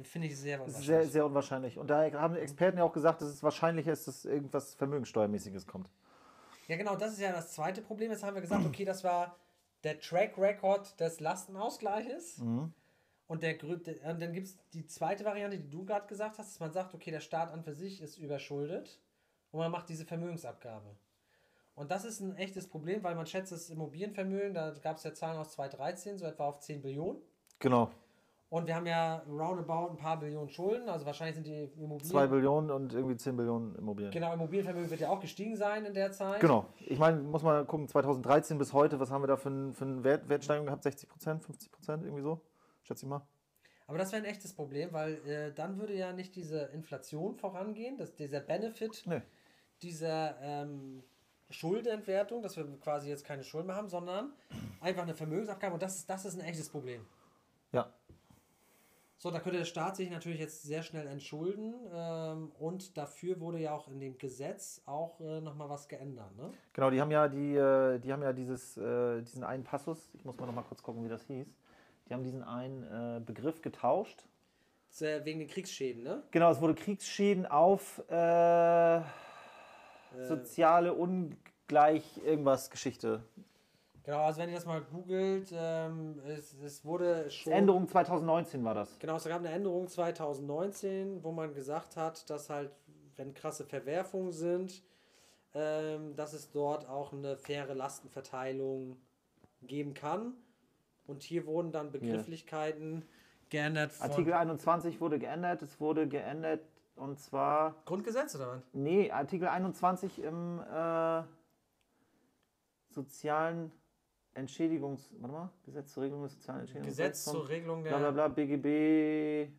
Finde ich sehr unwahrscheinlich. sehr, sehr unwahrscheinlich. Und da haben Experten ja auch gesagt, dass es wahrscheinlicher ist, dass irgendwas Vermögenssteuermäßiges kommt. Ja, genau, das ist ja das zweite Problem. Jetzt haben wir gesagt, okay, das war der Track Record des Lastenausgleiches. Und, der, Grü- der- und dann gibt es die zweite Variante, die du gerade gesagt hast, dass man sagt, okay, der Staat an für sich ist überschuldet und man macht diese Vermögensabgabe. Und das ist ein echtes Problem, weil man schätzt das Immobilienvermögen, da gab es ja Zahlen aus 2013, so etwa auf 10 Billionen. Genau. Und wir haben ja roundabout ein paar Billionen Schulden, also wahrscheinlich sind die Immobilien. 2 Billionen und irgendwie 10 Billionen Immobilien. Genau, Immobilienvermögen wird ja auch gestiegen sein in der Zeit. Genau. Ich meine, muss man gucken, 2013 bis heute, was haben wir da für, ein, für eine Wert, Wertsteigerung gehabt? 60 Prozent, 50 Prozent, irgendwie so? Schätze ich mal. Aber das wäre ein echtes Problem, weil äh, dann würde ja nicht diese Inflation vorangehen, dass dieser Benefit Nee. dieser ähm, Schuldenentwertung, dass wir quasi jetzt keine Schulden mehr haben, sondern einfach eine Vermögensabgabe und das ist, das ist ein echtes Problem. Ja. So, da könnte der Staat sich natürlich jetzt sehr schnell entschulden ähm, und dafür wurde ja auch in dem Gesetz auch äh, nochmal was geändert. Ne? Genau, die haben ja, die, äh, die haben ja dieses, äh, diesen einen Passus, ich muss mal noch mal kurz gucken, wie das hieß. Die haben diesen einen äh, Begriff getauscht. Äh, wegen den Kriegsschäden, ne? Genau, es wurde Kriegsschäden auf äh, soziale Ungleich irgendwas Geschichte. Genau, also wenn ihr das mal googelt, ähm, es, es wurde schon... Änderung 2019 war das. Genau, es gab eine Änderung 2019, wo man gesagt hat, dass halt, wenn krasse Verwerfungen sind, ähm, dass es dort auch eine faire Lastenverteilung geben kann. Und hier wurden dann Begrifflichkeiten geändert von Artikel 21 wurde geändert. Es wurde geändert und zwar, Grundgesetz oder was? nee, Artikel 21 im äh, sozialen Entschädigungs, warte mal, Gesetz zur Regelung des sozialen Entschädigungs. Gesetz zur Regelung bla bla der bla, BGB,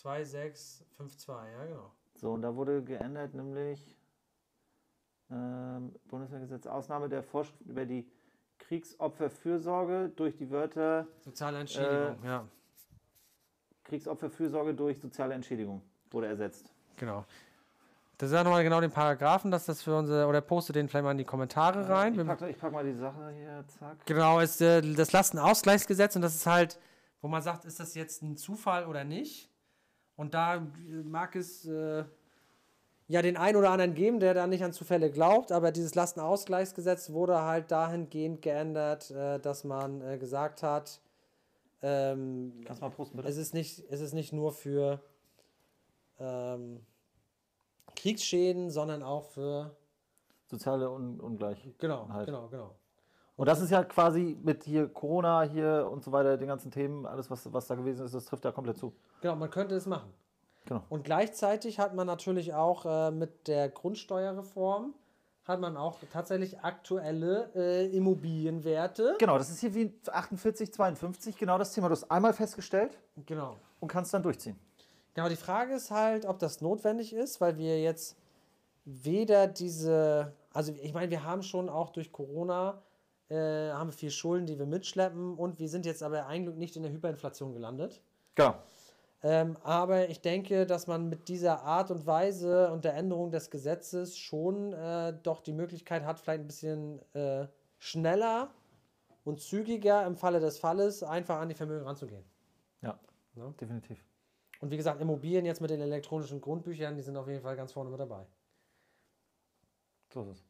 2652, ja genau. So, und da wurde geändert, nämlich ähm, Bundeswehrgesetz Ausnahme der Vorschrift über die Kriegsopferfürsorge durch die Wörter Soziale Entschädigung, ja. Kriegsopferfürsorge durch soziale Entschädigung wurde ersetzt. Genau. Das ist ja nochmal genau den Paragraphen, dass das für unsere, oder poste den vielleicht mal in die Kommentare rein. Ich Wir- pack, ich pack mal die Sache hier, zack. Genau, ist äh, das Lastenausgleichsgesetz und das ist halt, wo man sagt, ist das jetzt ein Zufall oder nicht? Und da äh, mag es äh, ja den einen oder anderen geben, der da nicht an Zufälle glaubt, aber dieses Lastenausgleichsgesetz wurde halt dahingehend geändert, äh, dass man äh, gesagt hat, ähm, Kannst mal posten, bitte? es ist nicht, es ist nicht nur für ähm, Kriegsschäden, sondern auch für Soziale Un Ungleich. genau, genau, genau. Und das ist ja quasi mit hier Corona hier und so weiter, den ganzen Themen, alles was, was da gewesen ist, das trifft ja komplett zu. Genau, man könnte es machen. Genau. Und gleichzeitig hat man natürlich auch äh, mit der Grundsteuerreform hat man auch tatsächlich aktuelle äh, Immobilienwerte. Genau, das ist hier wie 48, 52, genau das Thema. Du hast einmal festgestellt Genau. und kannst dann durchziehen. Genau, die Frage ist halt, ob das notwendig ist, weil wir jetzt weder diese, also ich meine, wir haben schon auch durch Corona, äh, haben wir viel Schulden, die wir mitschleppen und wir sind jetzt aber eigentlich nicht in der Hyperinflation gelandet. Genau. Ähm, aber ich denke, dass man mit dieser Art und Weise und der Änderung des Gesetzes schon äh, doch die Möglichkeit hat, vielleicht ein bisschen äh, schneller und zügiger im Falle des Falles einfach an die Vermögen ranzugehen. Ja, Ja. definitiv. Und wie gesagt, Immobilien jetzt mit den elektronischen Grundbüchern, die sind auf jeden Fall ganz vorne mit dabei. So ist es.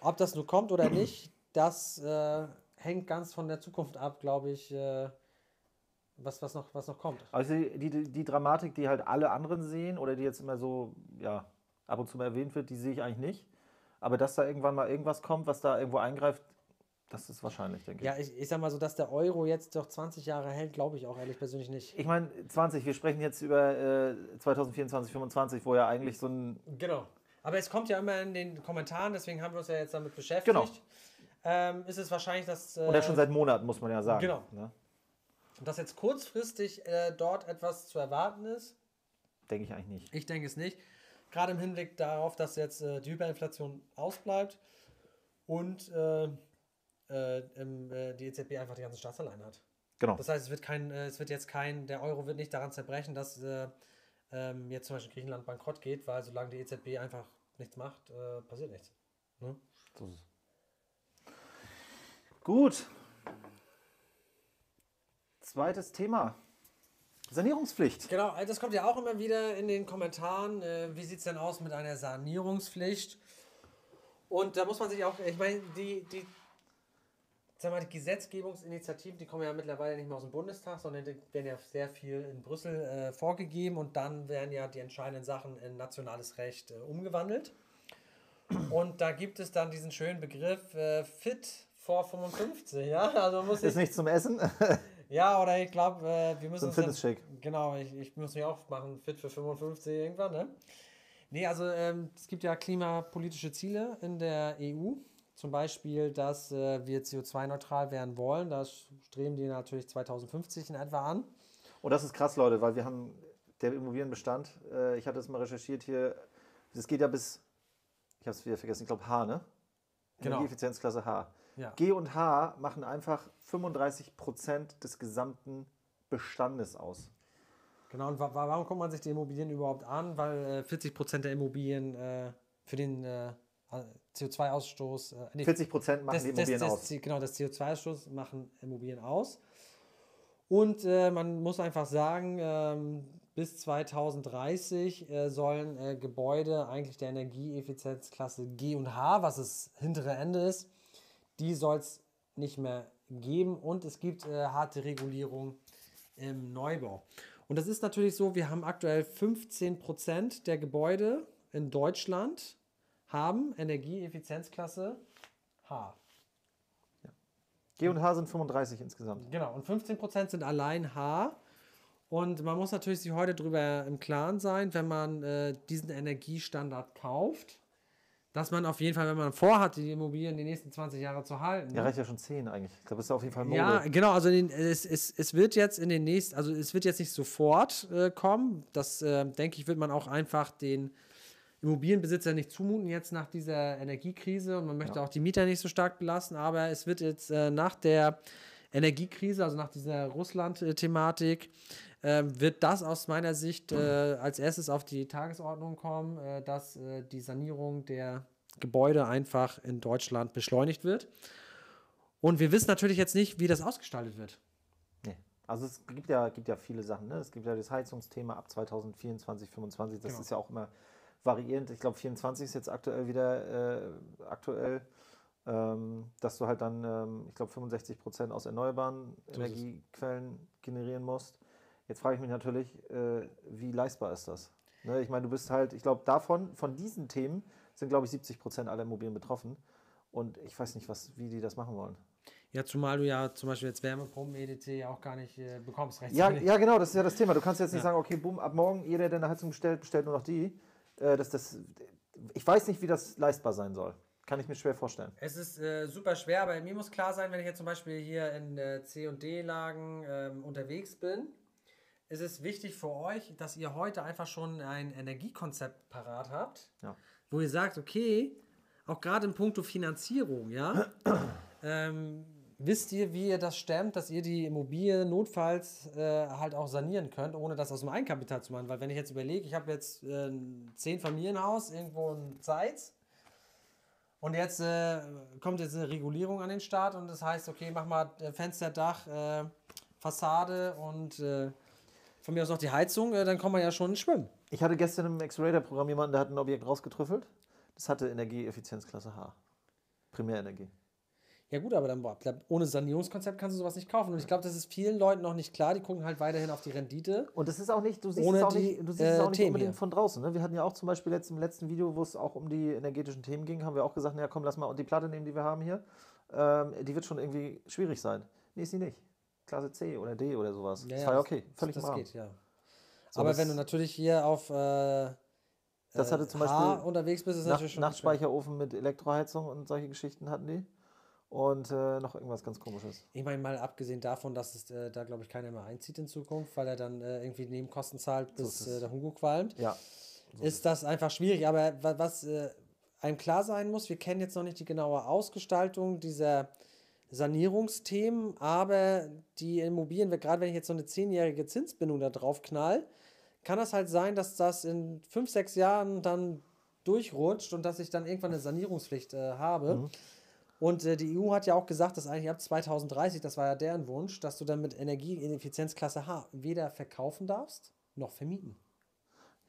Ob das nun kommt oder nicht, das äh, hängt ganz von der Zukunft ab, glaube ich, äh, was, was, noch, was noch kommt. Also die, die, die Dramatik, die halt alle anderen sehen oder die jetzt immer so, ja, ab und zu mal erwähnt wird, die sehe ich eigentlich nicht. Aber dass da irgendwann mal irgendwas kommt, was da irgendwo eingreift, das ist wahrscheinlich, denke ich. Ja, ich, ich sag mal so, dass der Euro jetzt doch 20 Jahre hält, glaube ich auch ehrlich persönlich nicht. Ich meine, 20, wir sprechen jetzt über äh, 2024, 2025, wo ja eigentlich so ein. Genau. Aber es kommt ja immer in den Kommentaren, deswegen haben wir uns ja jetzt damit beschäftigt. Genau. Ähm, ist es wahrscheinlich, dass. Äh, Oder schon seit Monaten, muss man ja sagen. Genau. Ne? Dass jetzt kurzfristig äh, dort etwas zu erwarten ist? Denke ich eigentlich nicht. Ich denke es nicht. Gerade im Hinblick darauf, dass jetzt äh, die Hyperinflation ausbleibt und äh, äh, äh die EZB einfach die ganzen Staatsanleihen hat. Genau. Das heißt, es wird, kein, äh, es wird jetzt kein, der Euro wird nicht daran zerbrechen, dass ähm, jetzt zum Beispiel Griechenland bankrott geht, weil solange die EZB einfach nichts macht, passiert nichts. Ne? So ist es. Gut, Zweites Thema. Sanierungspflicht. Genau, also das kommt ja auch immer wieder in den Kommentaren. Äh, wie sieht es denn aus mit einer Sanierungspflicht? Und da muss man sich auch, ich meine, die, die, sag mal, die Gesetzgebungsinitiativen, die kommen ja mittlerweile nicht mehr aus dem Bundestag, sondern die werden ja sehr viel in Brüssel äh, vorgegeben und dann werden ja die entscheidenden Sachen in nationales Recht äh, umgewandelt. Und da gibt es dann diesen schönen Begriff äh, Fit for 55, ja? Also muss Ist nicht zum Essen? Ja, oder ich glaube, äh, wir müssen. So ein Fitness-Shake. Genau, ich, ich muss mich auch machen, fit für 55 irgendwann, ne? Nee, also ähm, es gibt ja klimapolitische Ziele in der EU. Zum Beispiel, dass äh, wir CO2-neutral werden wollen. Da streben die natürlich 2050 in etwa an. Und das ist krass, Leute, weil wir haben der Immobilienbestand, äh, ich hatte es mal recherchiert hier, es geht ja bis, ich habe es wieder vergessen, ich glaube H, ne? Genau. Energieeffizienzklasse H. Ja. G und H machen einfach 35 Prozent des gesamten Bestandes aus. Genau, und warum guckt man sich die Immobilien überhaupt an? Weil 40 äh, Prozent der Immobilien äh, für den äh, CO2-Ausstoß. Äh, nee, 40 Prozent machen die Immobilien des, aus. Des, genau, das CO2-Ausstoß machen Immobilien aus. Und äh, man muss einfach sagen, ähm, bis 2030 äh, sollen äh, Gebäude eigentlich der Energieeffizienzklasse G und H, was das hintere Ende ist, die soll es nicht mehr geben und es gibt äh, harte Regulierung im Neubau. Und das ist natürlich so, wir haben aktuell 15% der Gebäude in Deutschland haben Energieeffizienzklasse H. Ja. G und H sind 35 insgesamt. Genau, und 15% sind allein H. Und man muss natürlich sich heute darüber im Klaren sein, wenn man äh, diesen Energiestandard kauft, dass man auf jeden Fall, wenn man vorhat, die Immobilien die nächsten 20 Jahre zu halten. Ja, reicht ja schon 10 eigentlich. Ich glaube, das ist auf jeden Fall Mode. Ja, genau. Also den, es, es, es wird jetzt in den nächsten, also es wird jetzt nicht sofort äh, kommen. Das, äh, denke ich, wird man auch einfach den Immobilienbesitzer nicht zumuten jetzt nach dieser Energiekrise und man möchte ja. auch die Mieter nicht so stark belasten. Aber es wird jetzt äh, nach der Energiekrise, also nach dieser Russland-Thematik, äh, wird das aus meiner Sicht äh, als erstes auf die Tagesordnung kommen, äh, dass äh, die Sanierung der Gebäude einfach in Deutschland beschleunigt wird. Und wir wissen natürlich jetzt nicht, wie das ausgestaltet wird. Nee. Also es gibt ja, gibt ja viele Sachen. Ne? Es gibt ja das Heizungsthema ab 2024, 2025. Das genau. ist ja auch immer variierend. Ich glaube, 24 ist jetzt aktuell wieder äh, aktuell ähm, dass du halt dann, ähm, ich glaube, 65 Prozent aus erneuerbaren so Energiequellen generieren musst. Jetzt frage ich mich natürlich, äh, wie leistbar ist das? Ne, ich meine, du bist halt, ich glaube, davon, von diesen Themen sind, glaube ich, 70 Prozent aller Immobilien betroffen. Und ich weiß nicht, was, wie die das machen wollen. Ja, zumal du ja zum Beispiel jetzt Wärmepumpen, EDT auch gar nicht äh, bekommst. Ja, ja, genau, das ist ja das Thema. Du kannst jetzt nicht ja. sagen, okay, boom, ab morgen, jeder, der eine Heizung bestellt, bestellt nur noch die. Äh, das, das, ich weiß nicht, wie das leistbar sein soll. Kann ich mir schwer vorstellen. Es ist äh, super schwer, aber mir muss klar sein, wenn ich jetzt zum Beispiel hier in äh, C- und D-Lagen ähm, unterwegs bin, ist es wichtig für euch, dass ihr heute einfach schon ein Energiekonzept parat habt, ja. wo ihr sagt, okay, auch gerade in puncto Finanzierung, ja, ähm, wisst ihr, wie ihr das stemmt, dass ihr die Immobilie notfalls äh, halt auch sanieren könnt, ohne das aus dem Eigenkapital zu machen. Weil wenn ich jetzt überlege, ich habe jetzt äh, ein zehn Familienhaus, irgendwo ein Zeitz, und jetzt äh, kommt jetzt eine Regulierung an den Start und das heißt, okay, mach mal äh, Fensterdach, äh, Fassade und äh, von mir aus noch die Heizung, dann kommen wir ja schon ins Schwimmen. Ich hatte gestern im X-Radar-Programm jemanden, der hat ein Objekt rausgetrüffelt. Das hatte Energieeffizienzklasse H. Primärenergie. Ja gut, aber dann boah, ohne Sanierungskonzept kannst du sowas nicht kaufen. Und ich glaube, das ist vielen Leuten noch nicht klar. Die gucken halt weiterhin auf die Rendite. Und das ist auch nicht, du siehst es auch die, nicht, du siehst äh, es auch nicht unbedingt hier. von draußen. Ne? Wir hatten ja auch zum Beispiel jetzt im letzten Video, wo es auch um die energetischen Themen ging, haben wir auch gesagt, ja komm, lass mal die Platte nehmen, die wir haben hier. Ähm, die wird schon irgendwie schwierig sein. Nee, ist sie nicht. Klasse C oder D oder sowas. Ja, das ja, war ja okay, völlig das, das geht, ja. So, aber wenn du natürlich hier auf äh, das hatte zum H Beispiel unterwegs bist, ist Nacht, natürlich schon Nachtspeicherofen mit Elektroheizung und solche Geschichten hatten die. Und äh, noch irgendwas ganz komisches. Ich meine, mal abgesehen davon, dass es äh, da, glaube ich, keiner mehr einzieht in Zukunft, weil er dann äh, irgendwie Nebenkosten zahlt, bis so äh, der Hugo qualmt. Ja. So ist das einfach schwierig. Aber was äh, einem klar sein muss, wir kennen jetzt noch nicht die genaue Ausgestaltung dieser Sanierungsthemen, aber die Immobilien, gerade wenn ich jetzt so eine zehnjährige Zinsbindung da drauf knall, kann das halt sein, dass das in fünf, sechs Jahren dann durchrutscht und dass ich dann irgendwann eine Sanierungspflicht äh, habe. Mhm. Und äh, die EU hat ja auch gesagt, dass eigentlich ab 2030, das war ja deren Wunsch, dass du dann mit Energieeffizienzklasse H weder verkaufen darfst noch vermieten.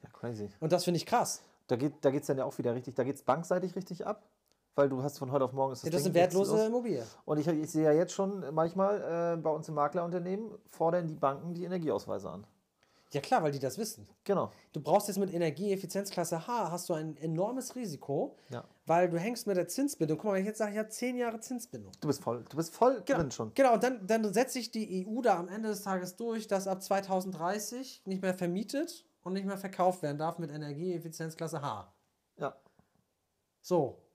Ja, crazy. Und das finde ich krass. Da geht es da dann ja auch wieder richtig, da geht es bankseitig richtig ab weil du hast von heute auf morgen ist das, ja, das Ding eine wertlose Immobilie. Und ich, ich, sehe ja jetzt schon manchmal äh, bei uns im Maklerunternehmen fordern die Banken die Energieausweise an. Ja klar, weil die das wissen. Genau. Du brauchst jetzt mit Energieeffizienzklasse H hast du ein enormes Risiko, ja. Weil du hängst mit der Zinsbindung. Guck mal, wenn ich jetzt sage, ich habe zehn Jahre Zinsbindung. Du bist voll, du bist voll genau, drin schon. Genau, und dann, dann setzt sich die EU da am Ende des Tages durch, dass ab 2030 nicht mehr vermietet und nicht mehr verkauft werden darf mit Energieeffizienzklasse H. Ja. So,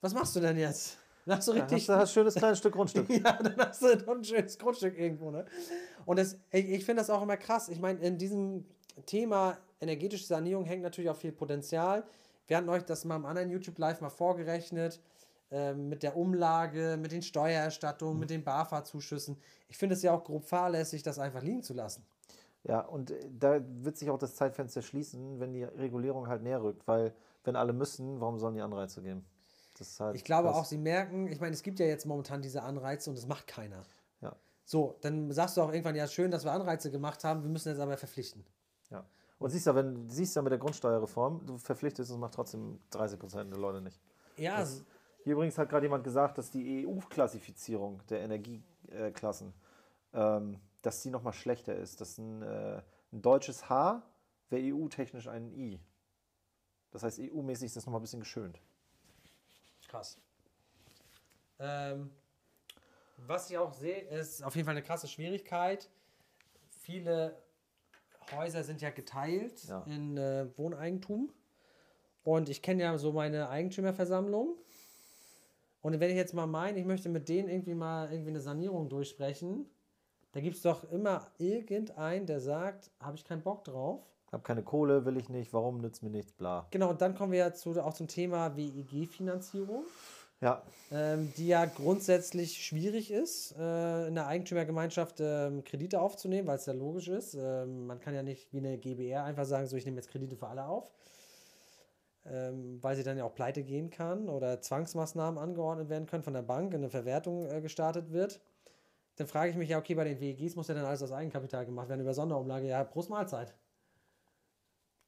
was machst du denn jetzt? Dann hast du richtig. Ja, hast du ein schönes kleines Stück Grundstück. ja, dann hast du ein schönes Grundstück irgendwo, ne? Und das, ich, ich finde das auch immer krass. Ich meine, in diesem Thema energetische Sanierung hängt natürlich auch viel Potenzial. Wir hatten euch das mal im anderen YouTube Live mal vorgerechnet. Äh, mit der Umlage, mit den Steuererstattungen, mhm. mit den BAFA-Zuschüssen. Ich finde es ja auch grob fahrlässig, das einfach liegen zu lassen. Ja, und äh, da wird sich auch das Zeitfenster schließen, wenn die Regulierung halt näher rückt, weil wenn alle müssen, warum sollen die Anreize geben? Halt ich glaube auch, sie merken, ich meine, es gibt ja jetzt momentan diese Anreize und das macht keiner. Ja. So, dann sagst du auch irgendwann, ja, schön, dass wir Anreize gemacht haben, wir müssen jetzt aber verpflichten. Und siehst ja, wenn du siehst ja mit der Grundsteuerreform, du verpflichtest und macht trotzdem 30 Prozent der Leute nicht. Ja. Das, hier übrigens hat gerade jemand gesagt, dass die EU-Klassifizierung der Energieklassen, ähm, dass die nochmal schlechter ist. Dass ein, äh, ein deutsches H wäre EU-technisch ein I. Das heißt, EU-mäßig ist das nochmal ein bisschen geschönt. Krass. Ähm, was ich auch sehe, ist auf jeden Fall eine krasse Schwierigkeit. Viele Häuser sind ja geteilt ja. in äh, Wohneigentum. Und ich kenne ja so meine Eigentümerversammlung. Und wenn ich jetzt mal meine, ich möchte mit denen irgendwie mal irgendwie eine Sanierung durchsprechen, da gibt es doch immer irgendeinen, der sagt, habe ich keinen Bock drauf. Habe keine Kohle, will ich nicht, warum nützt mir nichts, bla. Genau, und dann kommen wir ja zu, auch zum Thema WEG-Finanzierung. Ja. Ähm, die ja grundsätzlich schwierig ist, äh, in der Eigentümergemeinschaft ähm, Kredite aufzunehmen, weil es ja logisch ist. Ähm, man kann ja nicht wie eine GBR einfach sagen, so ich nehme jetzt Kredite für alle auf, ähm, weil sie dann ja auch pleite gehen kann oder Zwangsmaßnahmen angeordnet werden können von der Bank, eine Verwertung äh, gestartet wird. Dann frage ich mich ja, okay, bei den WEGs muss ja dann alles aus Eigenkapital gemacht werden über Sonderumlage. Ja, Prost Mahlzeit.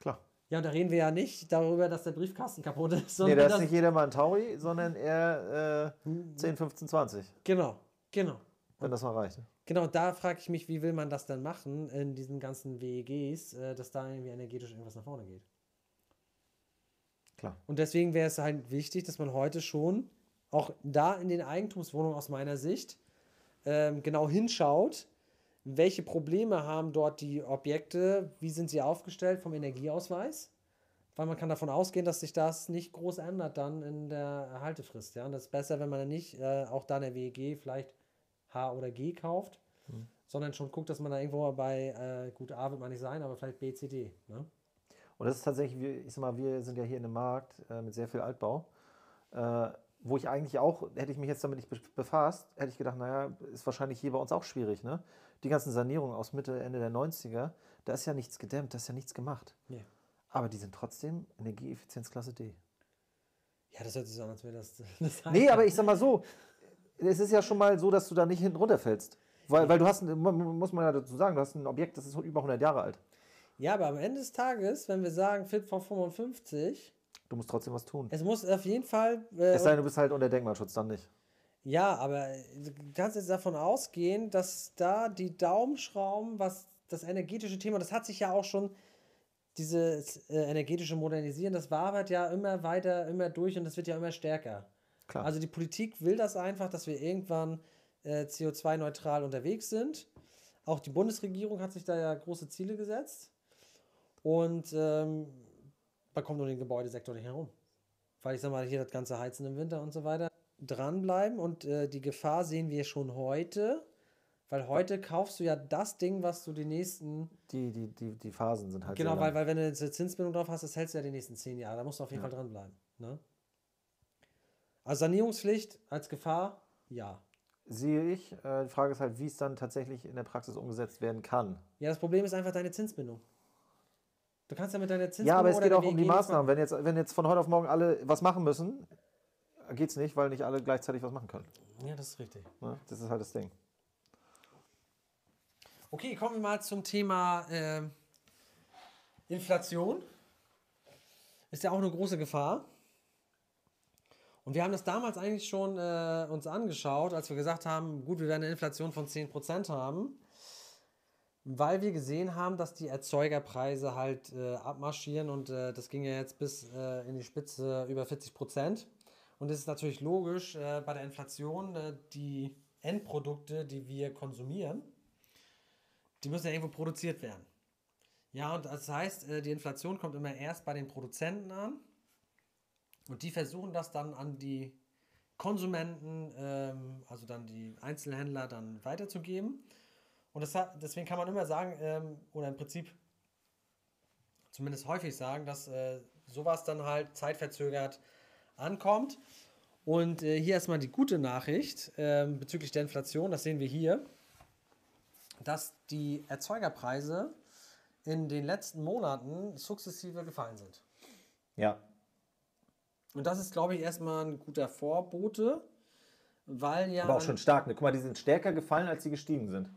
Klar. Ja, und da reden wir ja nicht darüber, dass der Briefkasten kaputt ist. Nee, da ist nicht jeder mal ein Tauri, sondern eher äh, 10, 15, 20. Genau, genau. Wenn das mal reicht. Genau, da frage ich mich, wie will man das dann machen in diesen ganzen WEGs, äh, dass da irgendwie energetisch irgendwas nach vorne geht. Klar. Und deswegen wäre es halt wichtig, dass man heute schon auch da in den Eigentumswohnungen aus meiner Sicht ähm, genau hinschaut, welche Probleme haben dort die Objekte, wie sind sie aufgestellt vom Energieausweis, weil man kann davon ausgehen, dass sich das nicht groß ändert dann in der Haltefrist. Ja? Und das ist besser, wenn man dann nicht äh, auch da in der WEG vielleicht H oder G kauft, mhm. sondern schon guckt, dass man da irgendwo bei, äh, gut, A wird man nicht sein, aber vielleicht B, C, D. Ne? Und das ist tatsächlich, ich sag mal, wir sind ja hier in einem Markt äh, mit sehr viel Altbau. Äh, wo ich eigentlich auch, hätte ich mich jetzt damit nicht befasst, hätte ich gedacht, naja, ist wahrscheinlich hier bei uns auch schwierig. Ne? Die ganzen Sanierungen aus Mitte, Ende der 90er, da ist ja nichts gedämmt, da ist ja nichts gemacht. Nee. Aber die sind trotzdem Energieeffizienzklasse D. Ja, das hört sich so an, als wäre das. das nee, aber ich sag mal so, es ist ja schon mal so, dass du da nicht hinten runterfällst. Weil, weil du hast, muss man ja dazu sagen, du hast ein Objekt, das ist über 100 Jahre alt. Ja, aber am Ende des Tages, wenn wir sagen Fit vor 55, Du musst trotzdem was tun. Es muss auf jeden Fall. Äh, es sei denn, du bist halt unter Denkmalschutz, dann nicht. Ja, aber du kannst jetzt davon ausgehen, dass da die Daumenschrauben, was das energetische Thema, das hat sich ja auch schon, dieses äh, energetische Modernisieren, das wabert ja immer weiter, immer durch und das wird ja immer stärker. Klar. Also die Politik will das einfach, dass wir irgendwann äh, CO2-neutral unterwegs sind. Auch die Bundesregierung hat sich da ja große Ziele gesetzt. Und ähm, man kommt nur den Gebäudesektor nicht herum. Weil ich sag mal, hier das ganze Heizen im Winter und so weiter dranbleiben und äh, die Gefahr sehen wir schon heute, weil heute kaufst du ja das Ding, was du die nächsten. Die, die, die, die Phasen sind halt. Genau, weil, weil wenn du eine Zinsbindung drauf hast, das hältst du ja die nächsten zehn Jahre. Da musst du auf jeden ja. Fall dranbleiben. Ne? Also Sanierungspflicht als Gefahr, ja. Sehe ich. Äh, die Frage ist halt, wie es dann tatsächlich in der Praxis umgesetzt werden kann. Ja, das Problem ist einfach deine Zinsbindung. Du kannst ja mit deiner Zinsbindung. Ja, aber es geht auch um die Maßnahmen. Wenn jetzt, wenn jetzt von heute auf morgen alle was machen müssen, geht es nicht, weil nicht alle gleichzeitig was machen können. Ja, das ist richtig. Ne? Das ist halt das Ding. Okay, kommen wir mal zum Thema äh, Inflation. Ist ja auch eine große Gefahr. Und wir haben das damals eigentlich schon äh, uns angeschaut, als wir gesagt haben, gut, wir werden eine Inflation von 10% haben, weil wir gesehen haben, dass die Erzeugerpreise halt äh, abmarschieren und äh, das ging ja jetzt bis äh, in die Spitze über 40%. Und es ist natürlich logisch, äh, bei der Inflation, äh, die Endprodukte, die wir konsumieren, die müssen ja irgendwo produziert werden. Ja, und das heißt, äh, die Inflation kommt immer erst bei den Produzenten an und die versuchen das dann an die Konsumenten, ähm, also dann die Einzelhändler, dann weiterzugeben. Und das hat, deswegen kann man immer sagen, ähm, oder im Prinzip zumindest häufig sagen, dass äh, sowas dann halt zeitverzögert ankommt. Und äh, hier erstmal die gute Nachricht äh, bezüglich der Inflation, das sehen wir hier, dass die Erzeugerpreise in den letzten Monaten sukzessive gefallen sind. Ja. Und das ist, glaube ich, erstmal ein guter Vorbote, weil ja. Aber auch schon stark. Ne? Guck mal, die sind stärker gefallen, als sie gestiegen sind.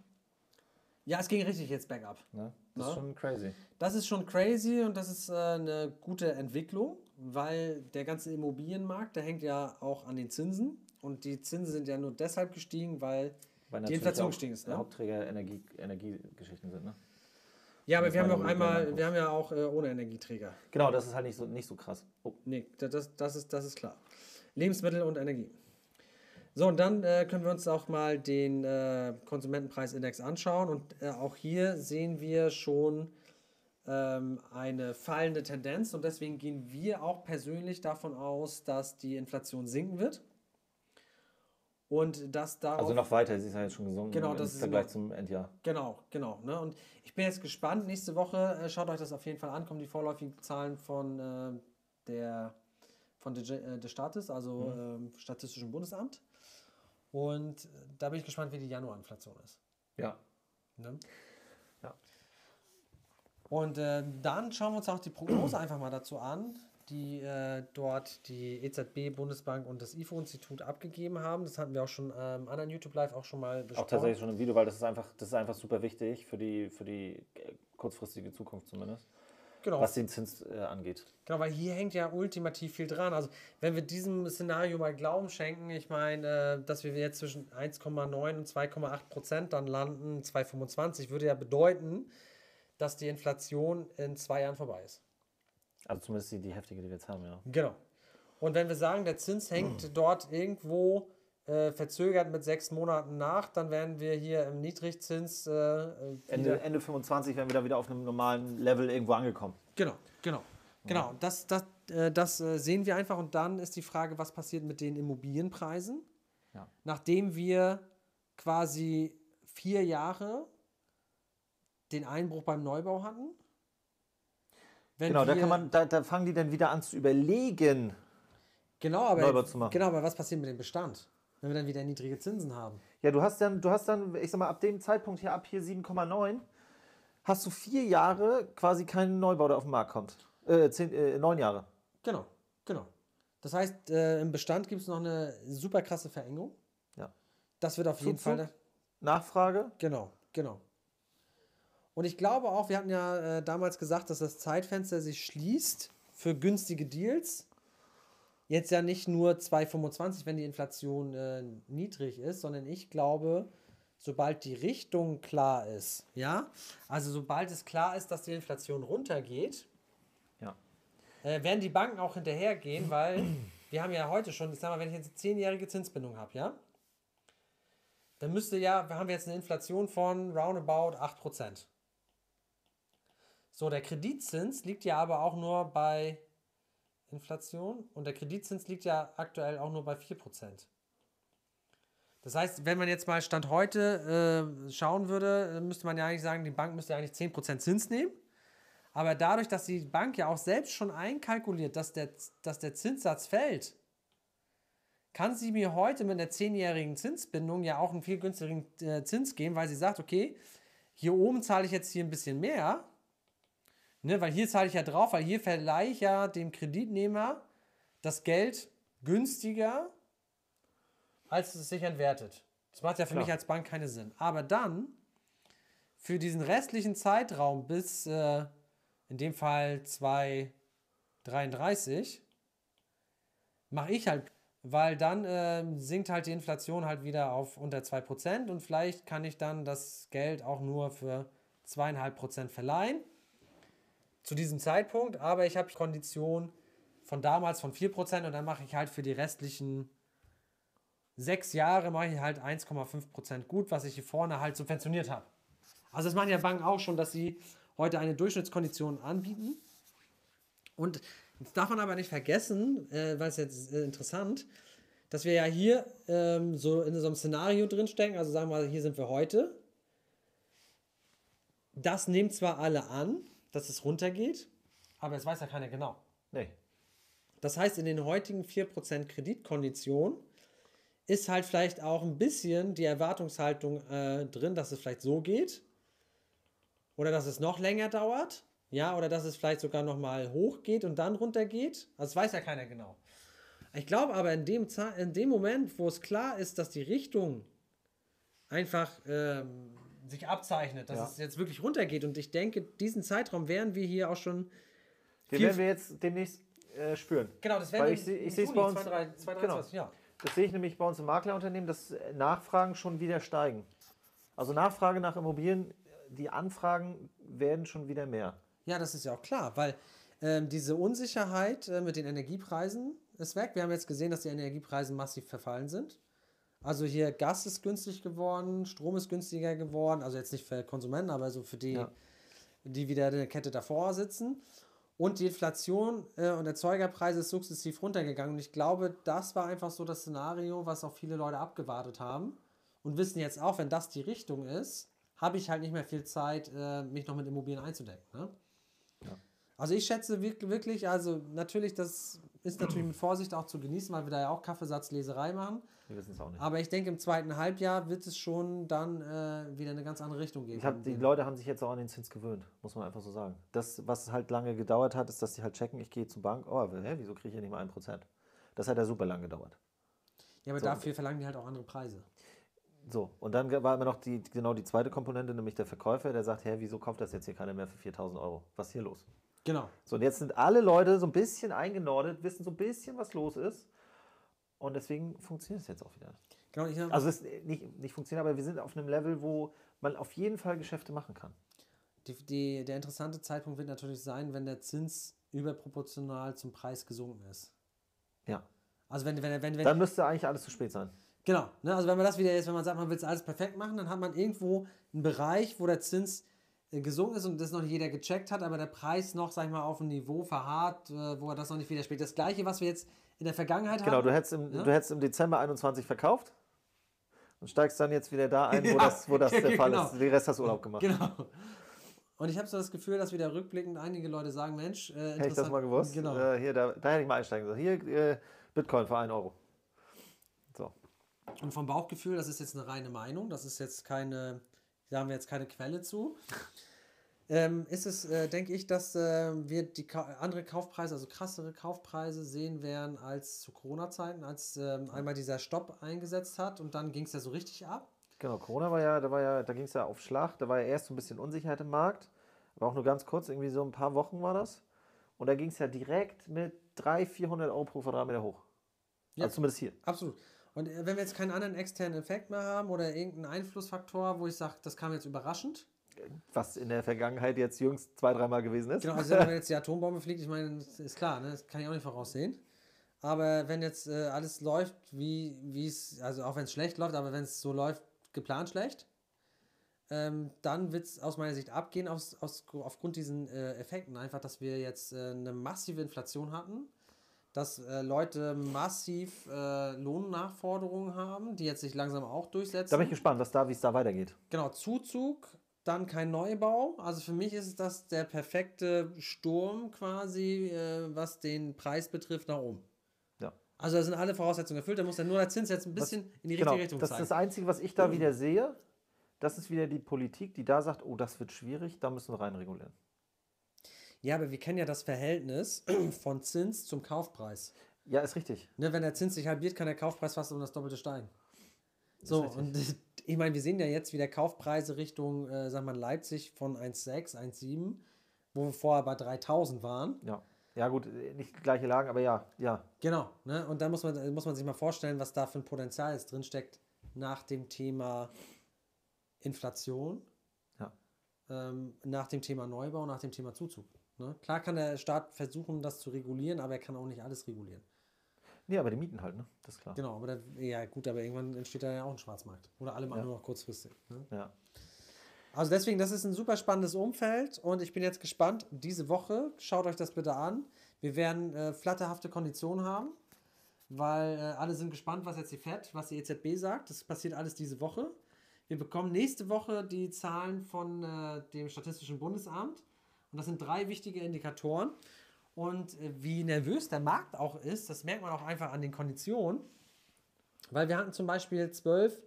Ja, es ging richtig jetzt bergab. Ne? Das ist schon crazy. Das ist schon crazy und das ist äh, eine gute Entwicklung, weil der ganze Immobilienmarkt, der hängt ja auch an den Zinsen und die Zinsen sind ja nur deshalb gestiegen, weil, weil die Inflation gestiegen ist. Ne? Hauptträger Energie, Energiegeschichten sind, ne? Ja, aber wir haben ja auch einmal, wir haben ja auch äh, ohne Energieträger. Genau, das ist halt nicht so, nicht so krass. Oh. Nee, das, das, ist, das ist klar. Lebensmittel und Energie. So, und dann äh, können wir uns auch mal den äh, Konsumentenpreisindex anschauen. Und äh, auch hier sehen wir schon ähm, eine fallende Tendenz. Und deswegen gehen wir auch persönlich davon aus, dass die Inflation sinken wird. Und dass da. Also noch weiter, sie ist ja jetzt schon gesunken genau, das im Vergleich zum Endjahr. Genau, genau. Ne? Und ich bin jetzt gespannt. Nächste Woche äh, schaut euch das auf jeden Fall an. Kommen die vorläufigen Zahlen von äh, der von der, äh, des Staates, also mhm. ähm, Statistischen Bundesamt. Und da bin ich gespannt, wie die Januarinflation ist. Ja. Ne? Und äh, dann schauen wir uns auch die Prognose einfach mal dazu an, die äh, dort die EZB, Bundesbank und das IFO-Institut abgegeben haben. Das hatten wir auch schon ähm, anderen YouTube Live auch schon mal besprochen. Auch tatsächlich schon im Video, weil das ist einfach, das ist einfach super wichtig für die, für die äh, kurzfristige Zukunft zumindest. Genau. Was den Zins äh, angeht. Genau, weil hier hängt ja ultimativ viel dran. Also, wenn wir diesem Szenario mal Glauben schenken, ich meine, äh, dass wir jetzt zwischen 1,9 und 2,8 Prozent dann landen, 2,25, würde ja bedeuten, dass die Inflation in zwei Jahren vorbei ist. Also zumindest die, die heftige, die wir jetzt haben, ja. Genau. Und wenn wir sagen, der Zins hängt mhm. dort irgendwo äh, verzögert mit sechs Monaten nach, dann werden wir hier im Niedrigzins. Äh, äh Ende, Ende 25 werden wir da wieder auf einem normalen Level irgendwo angekommen. Genau, genau. Genau, das, das, äh, das äh, sehen wir einfach. Und dann ist die Frage, was passiert mit den Immobilienpreisen? Ja. Nachdem wir quasi vier Jahre den Einbruch beim Neubau hatten. genau, da, kann man, da, da fangen die dann wieder an zu überlegen, genau, aber, Neubau zu machen. Genau, aber was passiert mit dem Bestand? wenn wir dann wieder niedrige Zinsen haben. Ja, du hast dann, du hast dann, ich sag mal, ab dem Zeitpunkt hier ab hier 7,9 hast du vier Jahre quasi keinen Neubau, der auf den Markt kommt. Äh, zehn, äh, neun Jahre. Genau, genau. Das heißt, äh, im Bestand gibt es noch eine super krasse Verengung. Ja. Das wird auf jeden Zuzug, Fall. Nachfrage. Genau, genau. Und ich glaube auch, wir hatten ja äh, damals gesagt, dass das Zeitfenster sich schließt für günstige Deals. jetzt ja nicht nur 2,25, wenn die Inflation äh, niedrig ist, sondern ich glaube, sobald die Richtung klar ist, ja, also sobald es klar ist, dass die Inflation runtergeht, Ja. äh, werden die Banken auch hinterhergehen, weil wir haben ja heute schon, ich sag mal, wenn ich jetzt eine zehnjährige Zinsbindung habe, ja, dann müsste ja, wir haben jetzt eine Inflation von roundabout 8%. So, der Kreditzins liegt ja aber auch nur bei Inflation und der Kreditzins liegt ja aktuell auch nur bei 4%. Das heißt, wenn man jetzt mal Stand heute äh, schauen würde, müsste man ja eigentlich sagen, die Bank müsste eigentlich 10% Zins nehmen. Aber dadurch, dass die Bank ja auch selbst schon einkalkuliert, dass der, dass der Zinssatz fällt, kann sie mir heute mit einer zehnjährigen Zinsbindung ja auch einen viel günstigeren äh, Zins geben, weil sie sagt, okay, hier oben zahle ich jetzt hier ein bisschen mehr, ne, weil hier zahle ich ja drauf, weil hier verleihe ich ja dem Kreditnehmer das Geld günstiger, als es sich entwertet. Das macht ja für Klar. mich als Bank keinen Sinn. Aber dann, für diesen restlichen Zeitraum bis, äh, in dem Fall 2,33, mache ich halt, weil dann ähm, sinkt halt die Inflation halt wieder auf unter 2% und vielleicht kann ich dann das Geld auch nur für 2,5% verleihen zu diesem Zeitpunkt, aber ich habe Kondition von damals von 4% und dann mache ich halt für die restlichen sechs Jahre mache ich halt 1,5% gut, was ich hier vorne halt subventioniert habe. Also das machen ja Banken auch schon, dass sie heute eine Durchschnittskondition anbieten. Und jetzt darf man aber nicht vergessen, äh, weil es jetzt äh, interessant, dass wir ja hier ähm, so in so einem Szenario drinstecken, also sagen wir mal, hier sind wir heute. Das nehmen zwar alle an, dass es runtergeht, aber es weiß ja keiner genau. Nee. Das heißt, in den heutigen 4% Kreditkonditionen ist halt vielleicht auch ein bisschen die Erwartungshaltung äh, drin, dass es vielleicht so geht. Oder dass es noch länger dauert. Ja, oder dass es vielleicht sogar nochmal hochgeht und dann runtergeht. Also das weiß ja keiner genau. Ich glaube aber in dem, in dem Moment, wo es klar ist, dass die Richtung einfach ähm, sich abzeichnet, dass Ja. es jetzt wirklich runtergeht. Und ich denke, diesen Zeitraum werden wir hier auch schon. Den werden wir jetzt demnächst äh, spüren. Genau, das ich, seh- ich sehe es bei uns. 2023, genau. ja. Das sehe ich nämlich bei uns im Maklerunternehmen, dass äh, Nachfragen schon wieder steigen. Also Nachfrage nach Immobilien, die Anfragen werden schon wieder mehr. Ja, das ist ja auch klar, weil ähm, diese Unsicherheit äh, mit den Energiepreisen ist weg. Wir haben jetzt gesehen, dass die Energiepreise massiv verfallen sind. Also hier Gas ist günstig geworden, Strom ist günstiger geworden, also jetzt nicht für Konsumenten, aber so für die, Ja. die wieder in der Kette davor sitzen. Und die Inflation äh, und Erzeugerpreise ist sukzessiv runtergegangen. Und ich glaube, das war einfach so das Szenario, was auch viele Leute abgewartet haben und wissen jetzt auch, wenn das die Richtung ist, habe ich halt nicht mehr viel Zeit, äh, mich noch mit Immobilien einzudecken. Ne? Also ich schätze wirk- wirklich, also natürlich, das ist natürlich mit Vorsicht auch zu genießen, weil wir da ja auch Kaffeesatzleserei machen. Wir wissen es auch nicht. Aber ich denke, im zweiten Halbjahr wird es schon dann äh, wieder eine ganz andere Richtung gehen. Ich hab, die Leute haben sich jetzt auch an den Zins gewöhnt, muss man einfach so sagen. Das, was halt lange gedauert hat, ist, dass die halt checken, ich gehe zur Bank, oh, hä, wieso kriege ich hier nicht mal 1%? Das hat ja super lang gedauert. ja, aber so. dafür verlangen die halt auch andere Preise. So, und dann war immer noch die, genau die zweite Komponente, nämlich der Verkäufer, der sagt, hä, wieso kauft das jetzt hier keiner mehr für 4000 Euro? Was ist hier los? Genau. So, und jetzt sind alle Leute so ein bisschen eingenordet, wissen so ein bisschen, was los ist. Und deswegen funktioniert es jetzt auch wieder. genau ich, Also es ist nicht, nicht funktioniert, aber wir sind auf einem Level, wo man auf jeden Fall Geschäfte machen kann. die, die, der interessante Zeitpunkt wird natürlich sein, wenn der Zins überproportional zum Preis gesunken ist. Ja. Also wenn, wenn, wenn, wenn, Dann müsste eigentlich alles zu spät sein. Genau, ne? also wenn man das wieder jetzt, wenn man sagt, man will es alles perfekt machen, dann hat man irgendwo einen Bereich, wo der Zins äh, gesunken ist und das noch nicht jeder gecheckt hat, aber der Preis noch, sag ich mal, auf einem Niveau verharrt, äh, wo er das noch nicht widerspiegelt. Das gleiche, was wir jetzt in der Vergangenheit Genau, haben. du hättest, im, Ja? du hättest im Dezember 21 verkauft und steigst dann jetzt wieder da ein, wo Ja, das, wo das der Fall genau. ist. Den Rest hast du Urlaub gemacht. Genau. Und ich habe so das Gefühl, dass wieder rückblickend einige Leute sagen, Mensch, äh, Hätte ich das mal gewusst, Genau. äh, hier, da, da hätte ich mal einsteigen sollen. Hier, äh, Bitcoin für 1 Euro. So. Und vom Bauchgefühl, das ist jetzt eine reine Meinung, das ist jetzt keine, da haben wir jetzt keine Quelle zu. Ähm, ist es, äh, denke ich, dass äh, wir die Ka andere Kaufpreise, also krassere Kaufpreise sehen werden als zu Corona-Zeiten, als ähm, einmal dieser Stopp eingesetzt hat und dann ging es ja so richtig ab. Genau, Corona war ja, da war ja, da ging es ja auf Schlag, da war ja erst so ein bisschen Unsicherheit im Markt, aber auch nur ganz kurz, irgendwie so ein paar Wochen war das. Und da ging es ja direkt mit 300, 400 Euro pro Quadratmeter hoch. Ja. Also zumindest hier. Absolut. Und äh, wenn wir jetzt keinen anderen externen Effekt mehr haben oder irgendeinen Einflussfaktor, wo ich sage, das kam jetzt überraschend. Was in der Vergangenheit jetzt jüngst zwei, dreimal gewesen ist. Genau, also wenn jetzt die Atombombe fliegt, ich meine, ist klar, ne? das kann ich auch nicht voraussehen. Aber wenn jetzt äh, alles läuft, wie es, also auch wenn es schlecht läuft, aber wenn es so läuft, geplant schlecht, ähm, dann wird es aus meiner Sicht abgehen, aus, aus, aufgrund diesen äh, Effekten. Einfach, dass wir jetzt äh, eine massive Inflation hatten, dass äh, Leute massiv äh, Lohnnachforderungen haben, die jetzt sich langsam auch durchsetzen. Da bin ich gespannt, was da, wie es da weitergeht. Genau, Zuzug, dann kein Neubau. Also für mich ist das der perfekte Sturm quasi, äh, was den Preis betrifft, nach oben. Ja. Also da sind alle Voraussetzungen erfüllt, da muss dann nur der Zins jetzt ein bisschen in die Genau, richtige Richtung das zeigen. ist das Einzige, was ich da wieder sehe. Das ist wieder die Politik, die da sagt, oh, das wird schwierig, da müssen wir rein regulieren. Ja, aber wir kennen ja das Verhältnis von Zins zum Kaufpreis. Ja, ist richtig. Ne, wenn der Zins sich halbiert, kann der Kaufpreis fast um das Doppelte steigen. So, und ich meine, wir sehen ja jetzt wieder Kaufpreise Richtung, äh, sag mal, Leipzig von 1,6, 1,7, wo wir vorher bei 3000 waren. Ja. Ja, gut, nicht gleiche Lagen, aber ja, ja. Genau, ne? und da muss man, muss man sich mal vorstellen, was da für ein Potenzial jetzt drinsteckt nach dem Thema Inflation, ja. ähm, nach dem Thema Neubau, nach dem Thema Zuzug. Ne? Klar kann der Staat versuchen, das zu regulieren, aber er kann auch nicht alles regulieren. Nee, aber die Mieten halt, ne? Das ist klar. Genau, aber da, ja gut, aber irgendwann entsteht da ja auch ein Schwarzmarkt. Oder alle machen Ja. nur noch kurzfristig. Ne? Ja. Also deswegen, das ist ein super spannendes Umfeld und ich bin jetzt gespannt. Diese Woche, schaut euch das bitte an. Wir werden äh, flatterhafte Konditionen haben, weil äh, alle sind gespannt, was jetzt die FED, was die EZB sagt. Das passiert alles diese Woche. Wir bekommen nächste Woche die Zahlen von äh, dem Statistischen Bundesamt und das sind drei wichtige Indikatoren. Und äh, wie nervös der Markt auch ist, das merkt man auch einfach an den Konditionen. Weil wir hatten zum Beispiel 12,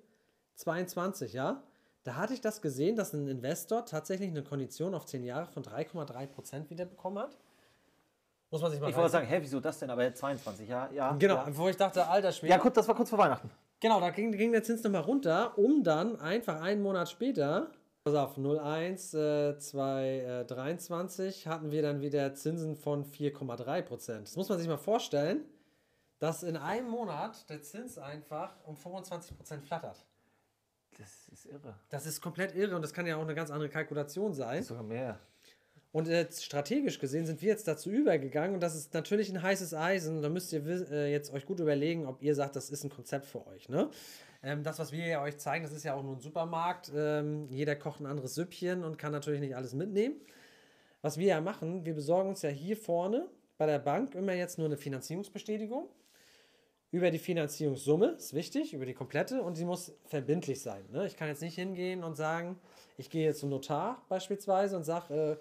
22, ja. Da hatte ich das gesehen, dass ein Investor tatsächlich eine Kondition auf 10 Jahre von 3,3% wieder bekommen hat. Muss man sich mal Ich wollte sagen, hä, wieso das denn? Aber 22, ja, ja. Genau, Ja, wo ich dachte, alter Schwede. ja gut, das war kurz vor Weihnachten. Genau, da ging, ging der Zins nochmal runter, um dann einfach einen Monat später, pass auf, 01, äh, 2023, hatten wir dann wieder Zinsen von 4,3 Prozent. Das muss man sich mal vorstellen, dass in einem Monat der Zins einfach um 25 Prozent flattert. Das ist irre. Das ist komplett irre und das kann ja auch eine ganz andere Kalkulation sein. Sogar mehr. Und äh, strategisch gesehen sind wir jetzt dazu übergegangen und das ist natürlich ein heißes Eisen. Da müsst ihr äh, jetzt euch gut überlegen, ob ihr sagt, das ist ein Konzept für euch. Ne? Ähm, das, was wir ja euch zeigen, das ist ja auch nur ein Supermarkt. Ähm, jeder kocht ein anderes Süppchen und kann natürlich nicht alles mitnehmen. Was wir ja machen, wir besorgen uns ja hier vorne bei der Bank immer jetzt nur eine Finanzierungsbestätigung. Über die Finanzierungssumme, ist wichtig, über die komplette und sie muss verbindlich sein. Ne? Ich kann jetzt nicht hingehen und sagen, ich gehe jetzt zum Notar beispielsweise und sage, äh,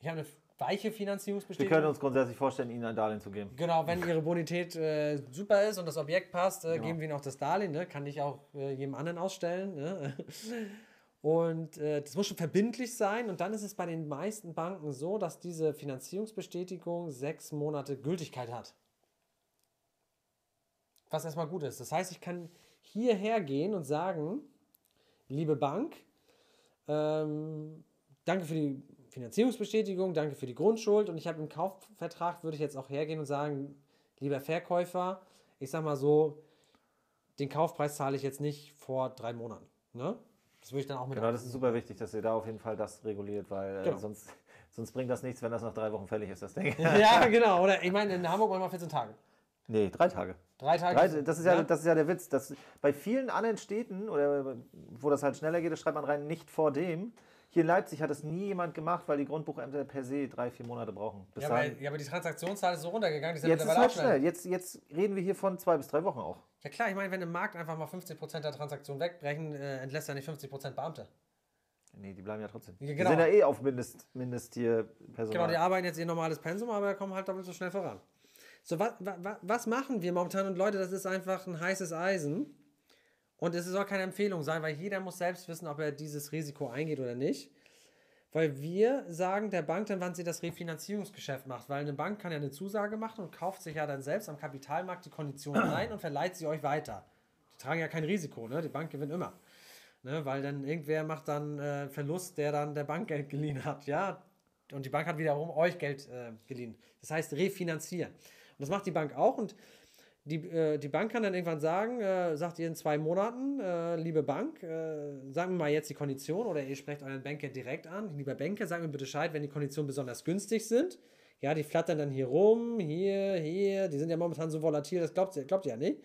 ich habe eine weiche Wir Finanzierungsbestätigung. können uns grundsätzlich vorstellen, Ihnen ein Darlehen zu geben. Genau, wenn Ihre Bonität äh, super ist und das Objekt passt, äh, Genau. geben wir Ihnen auch das Darlehen. Ne? Kann ich auch äh, jedem anderen ausstellen. Ne? Und äh, das muss schon verbindlich sein. Und dann ist es bei den meisten Banken so, dass diese Finanzierungsbestätigung sechs Monate Gültigkeit hat. Was erstmal gut ist. Das heißt, ich kann hierher gehen und sagen, liebe Bank, ähm, danke für die Finanzierungsbestätigung, danke für die Grundschuld und ich habe im Kaufvertrag, würde ich jetzt auch hergehen und sagen, lieber Verkäufer, ich sag mal so, den Kaufpreis zahle ich jetzt nicht vor drei Monaten. Ne? Das würde ich dann auch mit Genau, das ist super wichtig, dass ihr da auf jeden Fall das reguliert, weil äh, Genau. sonst, sonst bringt das nichts, wenn das nach drei Wochen fällig ist, das Ding. Ja, genau. Oder ich meine, in Hamburg machen wir 14 Tage. nee, drei Tage. Drei Tage. Drei, das, ist ja, das ist ja der Witz. Dass bei vielen anderen Städten, oder wo das halt schneller geht, das schreibt man rein, nicht vor dem. Hier in Leipzig hat das nie jemand gemacht, weil die Grundbuchämter per se drei, vier Monate brauchen. Ja, aber, ja, aber die Transaktionszahl ist so runtergegangen, die sind jetzt ist halt schnell. Jetzt, jetzt reden wir hier von zwei bis drei Wochen auch. Ja klar, ich meine, wenn im Markt einfach mal 50% der Transaktionen wegbrechen, äh, entlässt er nicht 50% Beamte. Nee, die bleiben ja trotzdem. Ja, Die genau. sind ja eh auf Mindest, Mindest hier Personal. Genau, die arbeiten jetzt ihr normales Pensum, aber kommen halt doppelt so schnell voran. So, was, was, was machen wir momentan? Und Leute, das ist einfach ein heißes Eisen. Und es soll keine Empfehlung sein, weil jeder muss selbst wissen, ob er dieses Risiko eingeht oder nicht. Weil wir sagen der Bank dann, wann sie das Refinanzierungsgeschäft macht. Weil eine Bank kann ja eine Zusage machen und kauft sich ja dann selbst am Kapitalmarkt die Konditionen ein und verleiht sie euch weiter. Die tragen ja kein Risiko, ne? Die Bank gewinnt immer. Ne? Weil dann irgendwer macht dann äh, Verlust, der dann der Bank Geld geliehen hat, ja. Und die Bank hat wiederum euch Geld äh, geliehen. Das heißt refinanzieren. das macht die Bank auch und die, äh, die Bank kann dann irgendwann sagen, äh, sagt ihr in zwei Monaten, äh, liebe Bank, äh, sagen wir mal jetzt die Kondition oder ihr sprecht euren Banker direkt an. Lieber Banker, sagen mir bitte Bescheid, wenn die Konditionen besonders günstig sind. Ja, die flattern dann hier rum, hier, hier, die sind ja momentan so volatil, das glaubt, glaubt ihr ja nicht.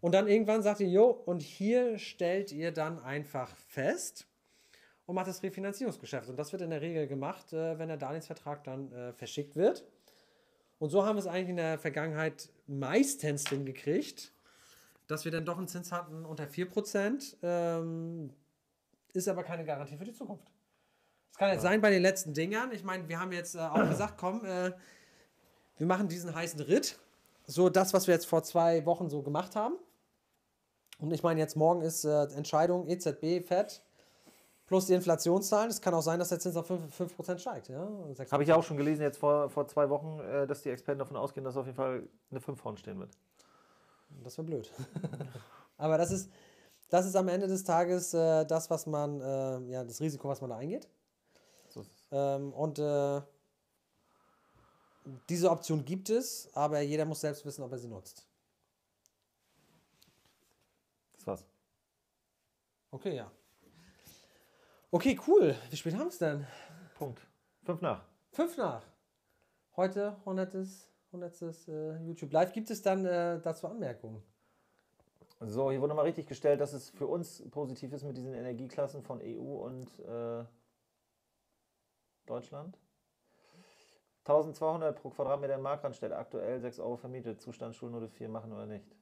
Und dann irgendwann sagt ihr, jo, und hier stellt ihr dann einfach fest und macht das Refinanzierungsgeschäft. Und das wird in der Regel gemacht, äh, wenn der Darlehensvertrag dann äh, verschickt wird. Und so haben wir es eigentlich in der Vergangenheit meistens hingekriegt, dass wir dann doch einen Zins hatten unter 4%. Ähm, ist aber keine Garantie für die Zukunft. Es kann jetzt ja. sein bei den letzten Dingern. Ich meine, wir haben jetzt äh, auch gesagt, komm, äh, wir machen diesen heißen Ritt. So das, was wir jetzt vor zwei Wochen so gemacht haben. Und ich meine, jetzt morgen ist äh, Entscheidung EZB, FED plus die Inflationszahlen. Es kann auch sein, dass der Zins auf 5%, 5 steigt. Ja? Habe ich auch schon gelesen, jetzt vor, vor zwei Wochen, äh, dass die Experten davon ausgehen, dass auf jeden Fall eine 5 vorne stehen wird. Das wäre blöd. Aber das ist, das ist am Ende des Tages äh, das, was man, äh, ja, das Risiko, was man da eingeht. So ähm, und äh, diese Option gibt es, aber jeder muss selbst wissen, ob er sie nutzt. Das war's. Okay, ja. Okay, cool. Wie spät haben wir es denn? Punkt. Fünf nach. Fünf nach. Heute 100. 100. Äh, YouTube Live. Gibt es dann äh, dazu Anmerkungen? So, hier wurde mal richtig gestellt, dass es für uns positiv ist mit diesen Energieklassen von EU und äh, Deutschland. 1200 pro Quadratmeter Marktrandstelle, aktuell 6 Euro vermietet, Zustand Schulnote 4 machen oder nicht.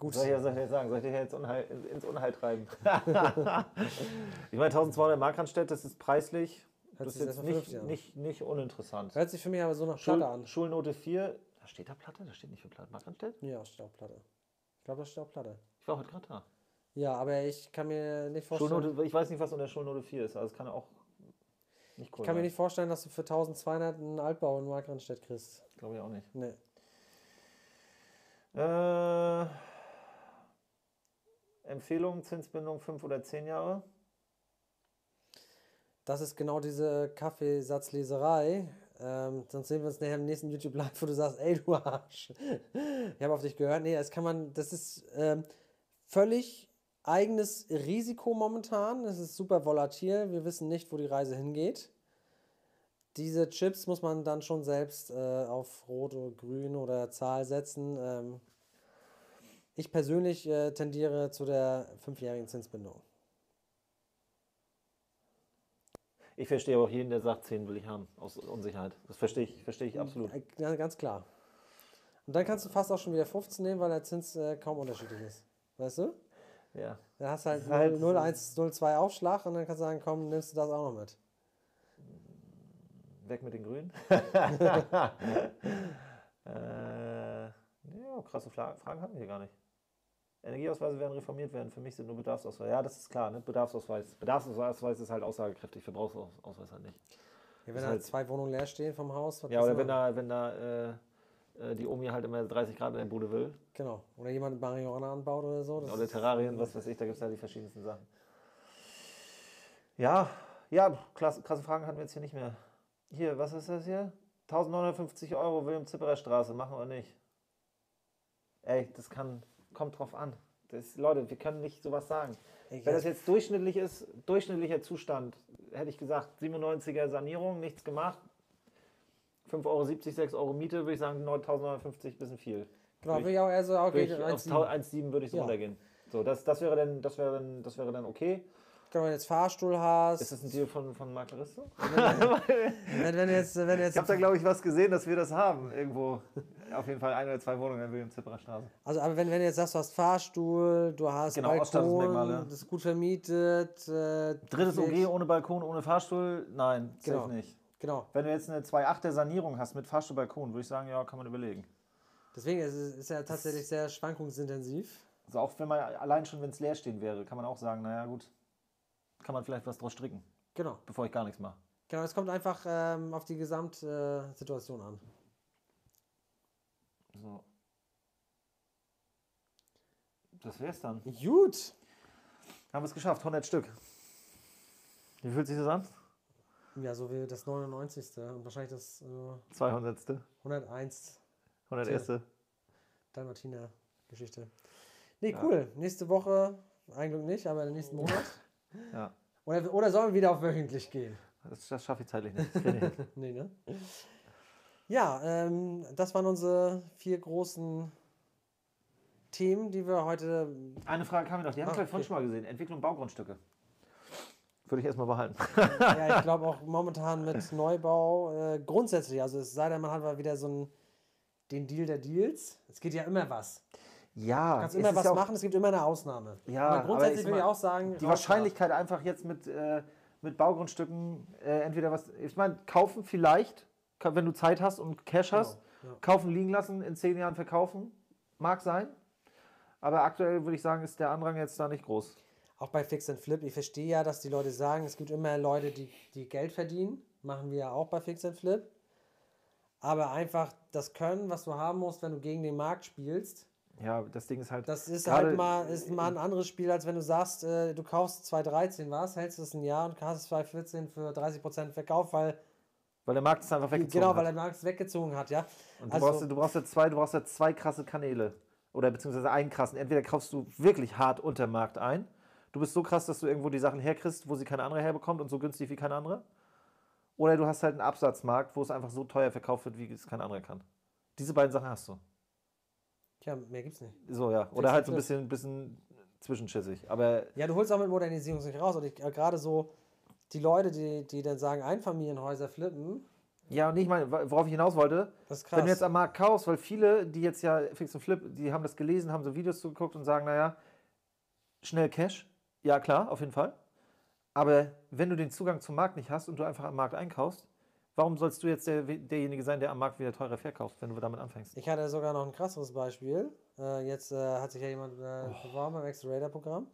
Gut. Soll ich, soll ich jetzt sagen, soll ich dich jetzt Unheil, ins Unheil treiben? ich meine, 1200 Markranstädt, das ist preislich. Hört das ist jetzt nicht, nicht, nicht uninteressant. Hört sich für mich aber so nach Schul Platte an. Schulnote 4. Da steht da Platte? Da steht nicht für Platte. Markranstädt? Ja, steht auch Platte. Ich glaube, da steht auch Platte. Ich war heute gerade da. Ja, aber ich kann mir nicht vorstellen. Schulnote, ich weiß nicht, was unter Schulnote 4 ist. Also es kann auch nicht cool Ich kann mir nicht vorstellen, dass du für 1200 einen Altbau in Markranstädt kriegst. Glaube ich auch nicht. Nee. Äh. Empfehlung, Zinsbindung 5 oder 10 Jahre? Das ist genau diese Kaffeesatzleserei. Ähm, sonst sehen wir uns nachher im nächsten YouTube Live, wo du sagst, ey du Arsch. ich habe auf dich gehört. Nee, das kann man, das ist ähm, völlig eigenes Risiko momentan. Es ist super volatil. Wir wissen nicht, wo die Reise hingeht. Diese Chips muss man dann schon selbst äh, auf Rot oder Grün oder Zahl setzen. Ähm, ich persönlich äh, tendiere zu der fünfjährigen Zinsbindung. Ich verstehe auch jeden, der sagt, 10 will ich haben, aus Unsicherheit. Das verstehe ich, verstehe ich absolut. Ja, ganz klar. Und dann kannst du fast auch schon wieder 15 nehmen, weil der Zins äh, kaum unterschiedlich ist. Weißt du? Ja. Da hast halt, halt 0, 1, 0, 2 Aufschlag und dann kannst du sagen, komm, nimmst du das auch noch mit. Weg mit den Grünen. äh, ja, krasse Fragen hatten wir hier gar nicht. Energieausweise werden reformiert werden. Für mich sind nur Bedarfsausweise. Ja, das ist klar, ne? Bedarfsausweis. Bedarfsausweis ist halt aussagekräftig, Verbrauchsausweis halt nicht. Ja, wenn da halt zwei Wohnungen leer stehen vom Haus. Ja, oder wenn da, wenn da äh, äh, die Omi halt immer 30 Grad in der Bude will. Genau. Oder jemand Marihuana anbaut oder so. oder Terrarien, was weiß ich, da gibt es ja die verschiedensten Sachen. Ja, ja, krasse, krasse Fragen hatten wir jetzt hier nicht mehr. Hier, was ist das hier? 1950 Euro William Zipperer Straße, machen wir nicht. Ey, das kann, kommt drauf an. Das, Leute, wir können nicht sowas sagen. Ich Wenn das jetzt durchschnittlich ist, durchschnittlicher Zustand, hätte ich gesagt, 97er Sanierung, nichts gemacht, 5,70 Euro, 6 Euro Miete, würde ich sagen, 9.950, bisschen viel. Genau, würde ich auch eher so, okay, auf 1,7 würde ich so ja. runtergehen. So, das, das, wäre dann, das, wäre dann, das wäre dann okay. Wenn du jetzt Fahrstuhl hast. Ist das ein Deal von, von Marc Laristo? wenn, wenn jetzt, wenn jetzt ich habe da, glaube ich, was gesehen, dass wir das haben. Irgendwo. Auf jeden Fall ein oder zwei Wohnungen in William Zipperer Straße. Also, aber wenn, wenn du jetzt sagst, du hast Fahrstuhl, du hast genau, Balkon, ja. das ist gut vermietet. Äh, Drittes OG ohne Balkon, ohne Fahrstuhl? Nein, genau. safe nicht. Genau. Wenn du jetzt eine 2.8er Sanierung hast mit Fahrstuhl, Balkon, würde ich sagen, ja, kann man überlegen. Deswegen ist es ja tatsächlich sehr schwankungsintensiv. Also auch wenn man allein schon, wenn es leer stehen wäre, kann man auch sagen, naja gut, kann man vielleicht was draus stricken. Genau. Bevor ich gar nichts mache. Genau, es kommt einfach ähm, auf die Gesamtsituation an. So. Das wär's dann. Gut. Haben wir es geschafft, 100 Stück. Wie fühlt sich das an? Ja, so wie das 99. und wahrscheinlich das äh, 200. 101. 101. Dalmatiner-Geschichte. Nee, cool. Nächste Woche, eigentlich nicht, aber im nächsten Monat. Ja. Oder, oder sollen wir wieder auf wöchentlich gehen? Das, das schaffe ich zeitlich nicht. Ich. Nee, ne? Ja, ähm, das waren unsere vier großen Themen, die wir heute. Eine Frage kam mir noch, die habe ich Ah, ah, vorhin okay. schon mal gesehen. Entwicklung Baugrundstücke. Würde ich erstmal behalten. ja, ich glaube auch momentan mit Neubau äh, grundsätzlich, also es sei denn, man hat mal wieder so einen, den Deal der Deals. Es geht ja immer was. Ja, Du kannst es immer was ja machen, es gibt immer eine Ausnahme. Ja, aber aber grundsätzlich ich würde ich auch sagen, Die. Wahrscheinlichkeit einfach jetzt mit, äh, mit Baugrundstücken äh, entweder was, ich meine, kaufen vielleicht, wenn du Zeit hast und Cash hast, Genau, ja. kaufen liegen lassen, in zehn Jahren verkaufen, mag sein. Aber aktuell würde ich sagen, ist der Andrang jetzt da nicht groß. Auch bei Fix and Flip, ich verstehe ja, dass die Leute sagen, es gibt immer Leute, die, die Geld verdienen. Machen wir ja auch bei Fix and Flip. Aber einfach das Können, was du haben musst, wenn du gegen den Markt spielst, Ja, das Ding ist halt. das ist halt mal, ist mal ein anderes Spiel, als wenn du sagst, äh, du kaufst 2013 was, hältst es ein Jahr und hast es 2014 für 30% verkauft, weil, Weil der Markt es einfach weggezogen genau, weil hat. der Markt es weggezogen hat, ja. Und du, Also- brauchst, du, brauchst ja zwei, du brauchst ja zwei krasse Kanäle. Oder beziehungsweise einen krassen. Entweder kaufst du wirklich hart unter dem Markt ein. Du bist so krass, dass du irgendwo die Sachen herkriegst, wo sie keine andere herbekommt und so günstig wie keine andere. Oder du hast halt einen Absatzmarkt, wo es einfach so teuer verkauft wird, wie es kein anderer kann. Diese beiden Sachen hast du. Tja, mehr gibt's nicht. So, ja. Oder halt so ein bisschen, bisschen zwischenschissig. Aber Ja, du holst auch mit Modernisierung nicht raus. Und ich, äh, gerade so die Leute, die, die dann sagen, Einfamilienhäuser flippen, ja, und ich meine, worauf ich hinaus wollte. Wenn du jetzt am Markt kaufst, weil viele, die jetzt ja Fix und Flip, die haben das gelesen, haben so Videos zugeguckt und sagen, naja, schnell Cash, ja klar, auf jeden Fall. Aber wenn du den Zugang zum Markt nicht hast und du einfach am Markt einkaufst, warum sollst du jetzt der, derjenige sein, der am Markt wieder teurer verkauft, wenn du damit anfängst? Ich hatte sogar noch ein krasseres Beispiel. Äh, jetzt äh, hat sich ja jemand äh, beworben beim Accelerator-Programm.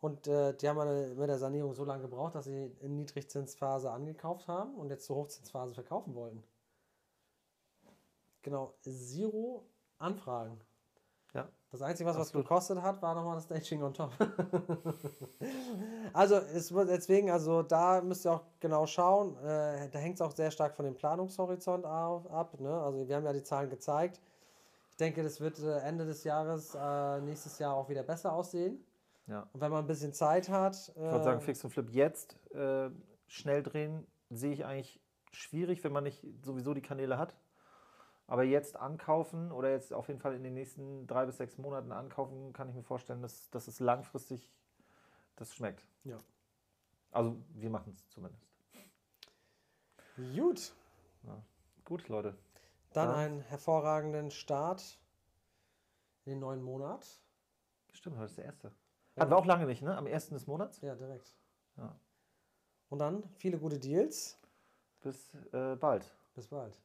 Und äh, die haben eine, mit der Sanierung so lange gebraucht, dass sie in Niedrigzinsphase angekauft haben und jetzt zur Hochzinsphase verkaufen wollten. Genau, zero Anfragen. Das Einzige, was was Absolut. gekostet hat, war nochmal das Staging on top. also es wird deswegen, also da müsst ihr auch genau schauen. Äh, da hängt es auch sehr stark von dem Planungshorizont auf, ab. Ne? Also wir haben ja die Zahlen gezeigt. Ich denke, das wird äh, Ende des Jahres, äh, nächstes Jahr auch wieder besser aussehen. Ja. Und wenn man ein bisschen Zeit hat, Ich würde sagen, äh, Fix und Flip jetzt äh, schnell drehen, sehe ich eigentlich schwierig, wenn man nicht sowieso die Kanäle hat. Aber jetzt ankaufen oder jetzt auf jeden Fall in den nächsten drei bis sechs Monaten ankaufen, kann ich mir vorstellen, dass, dass es langfristig das schmeckt. ja. Also wir machen es zumindest. Gut, Gut, Leute. dann Ja. einen hervorragenden Start in den neuen Monat. Stimmt, heute ist der erste. Hatten wir auch lange nicht, ne? Am ersten des Monats. Ja, direkt. Ja. Und dann viele gute Deals. Bis äh, bald. Bis bald.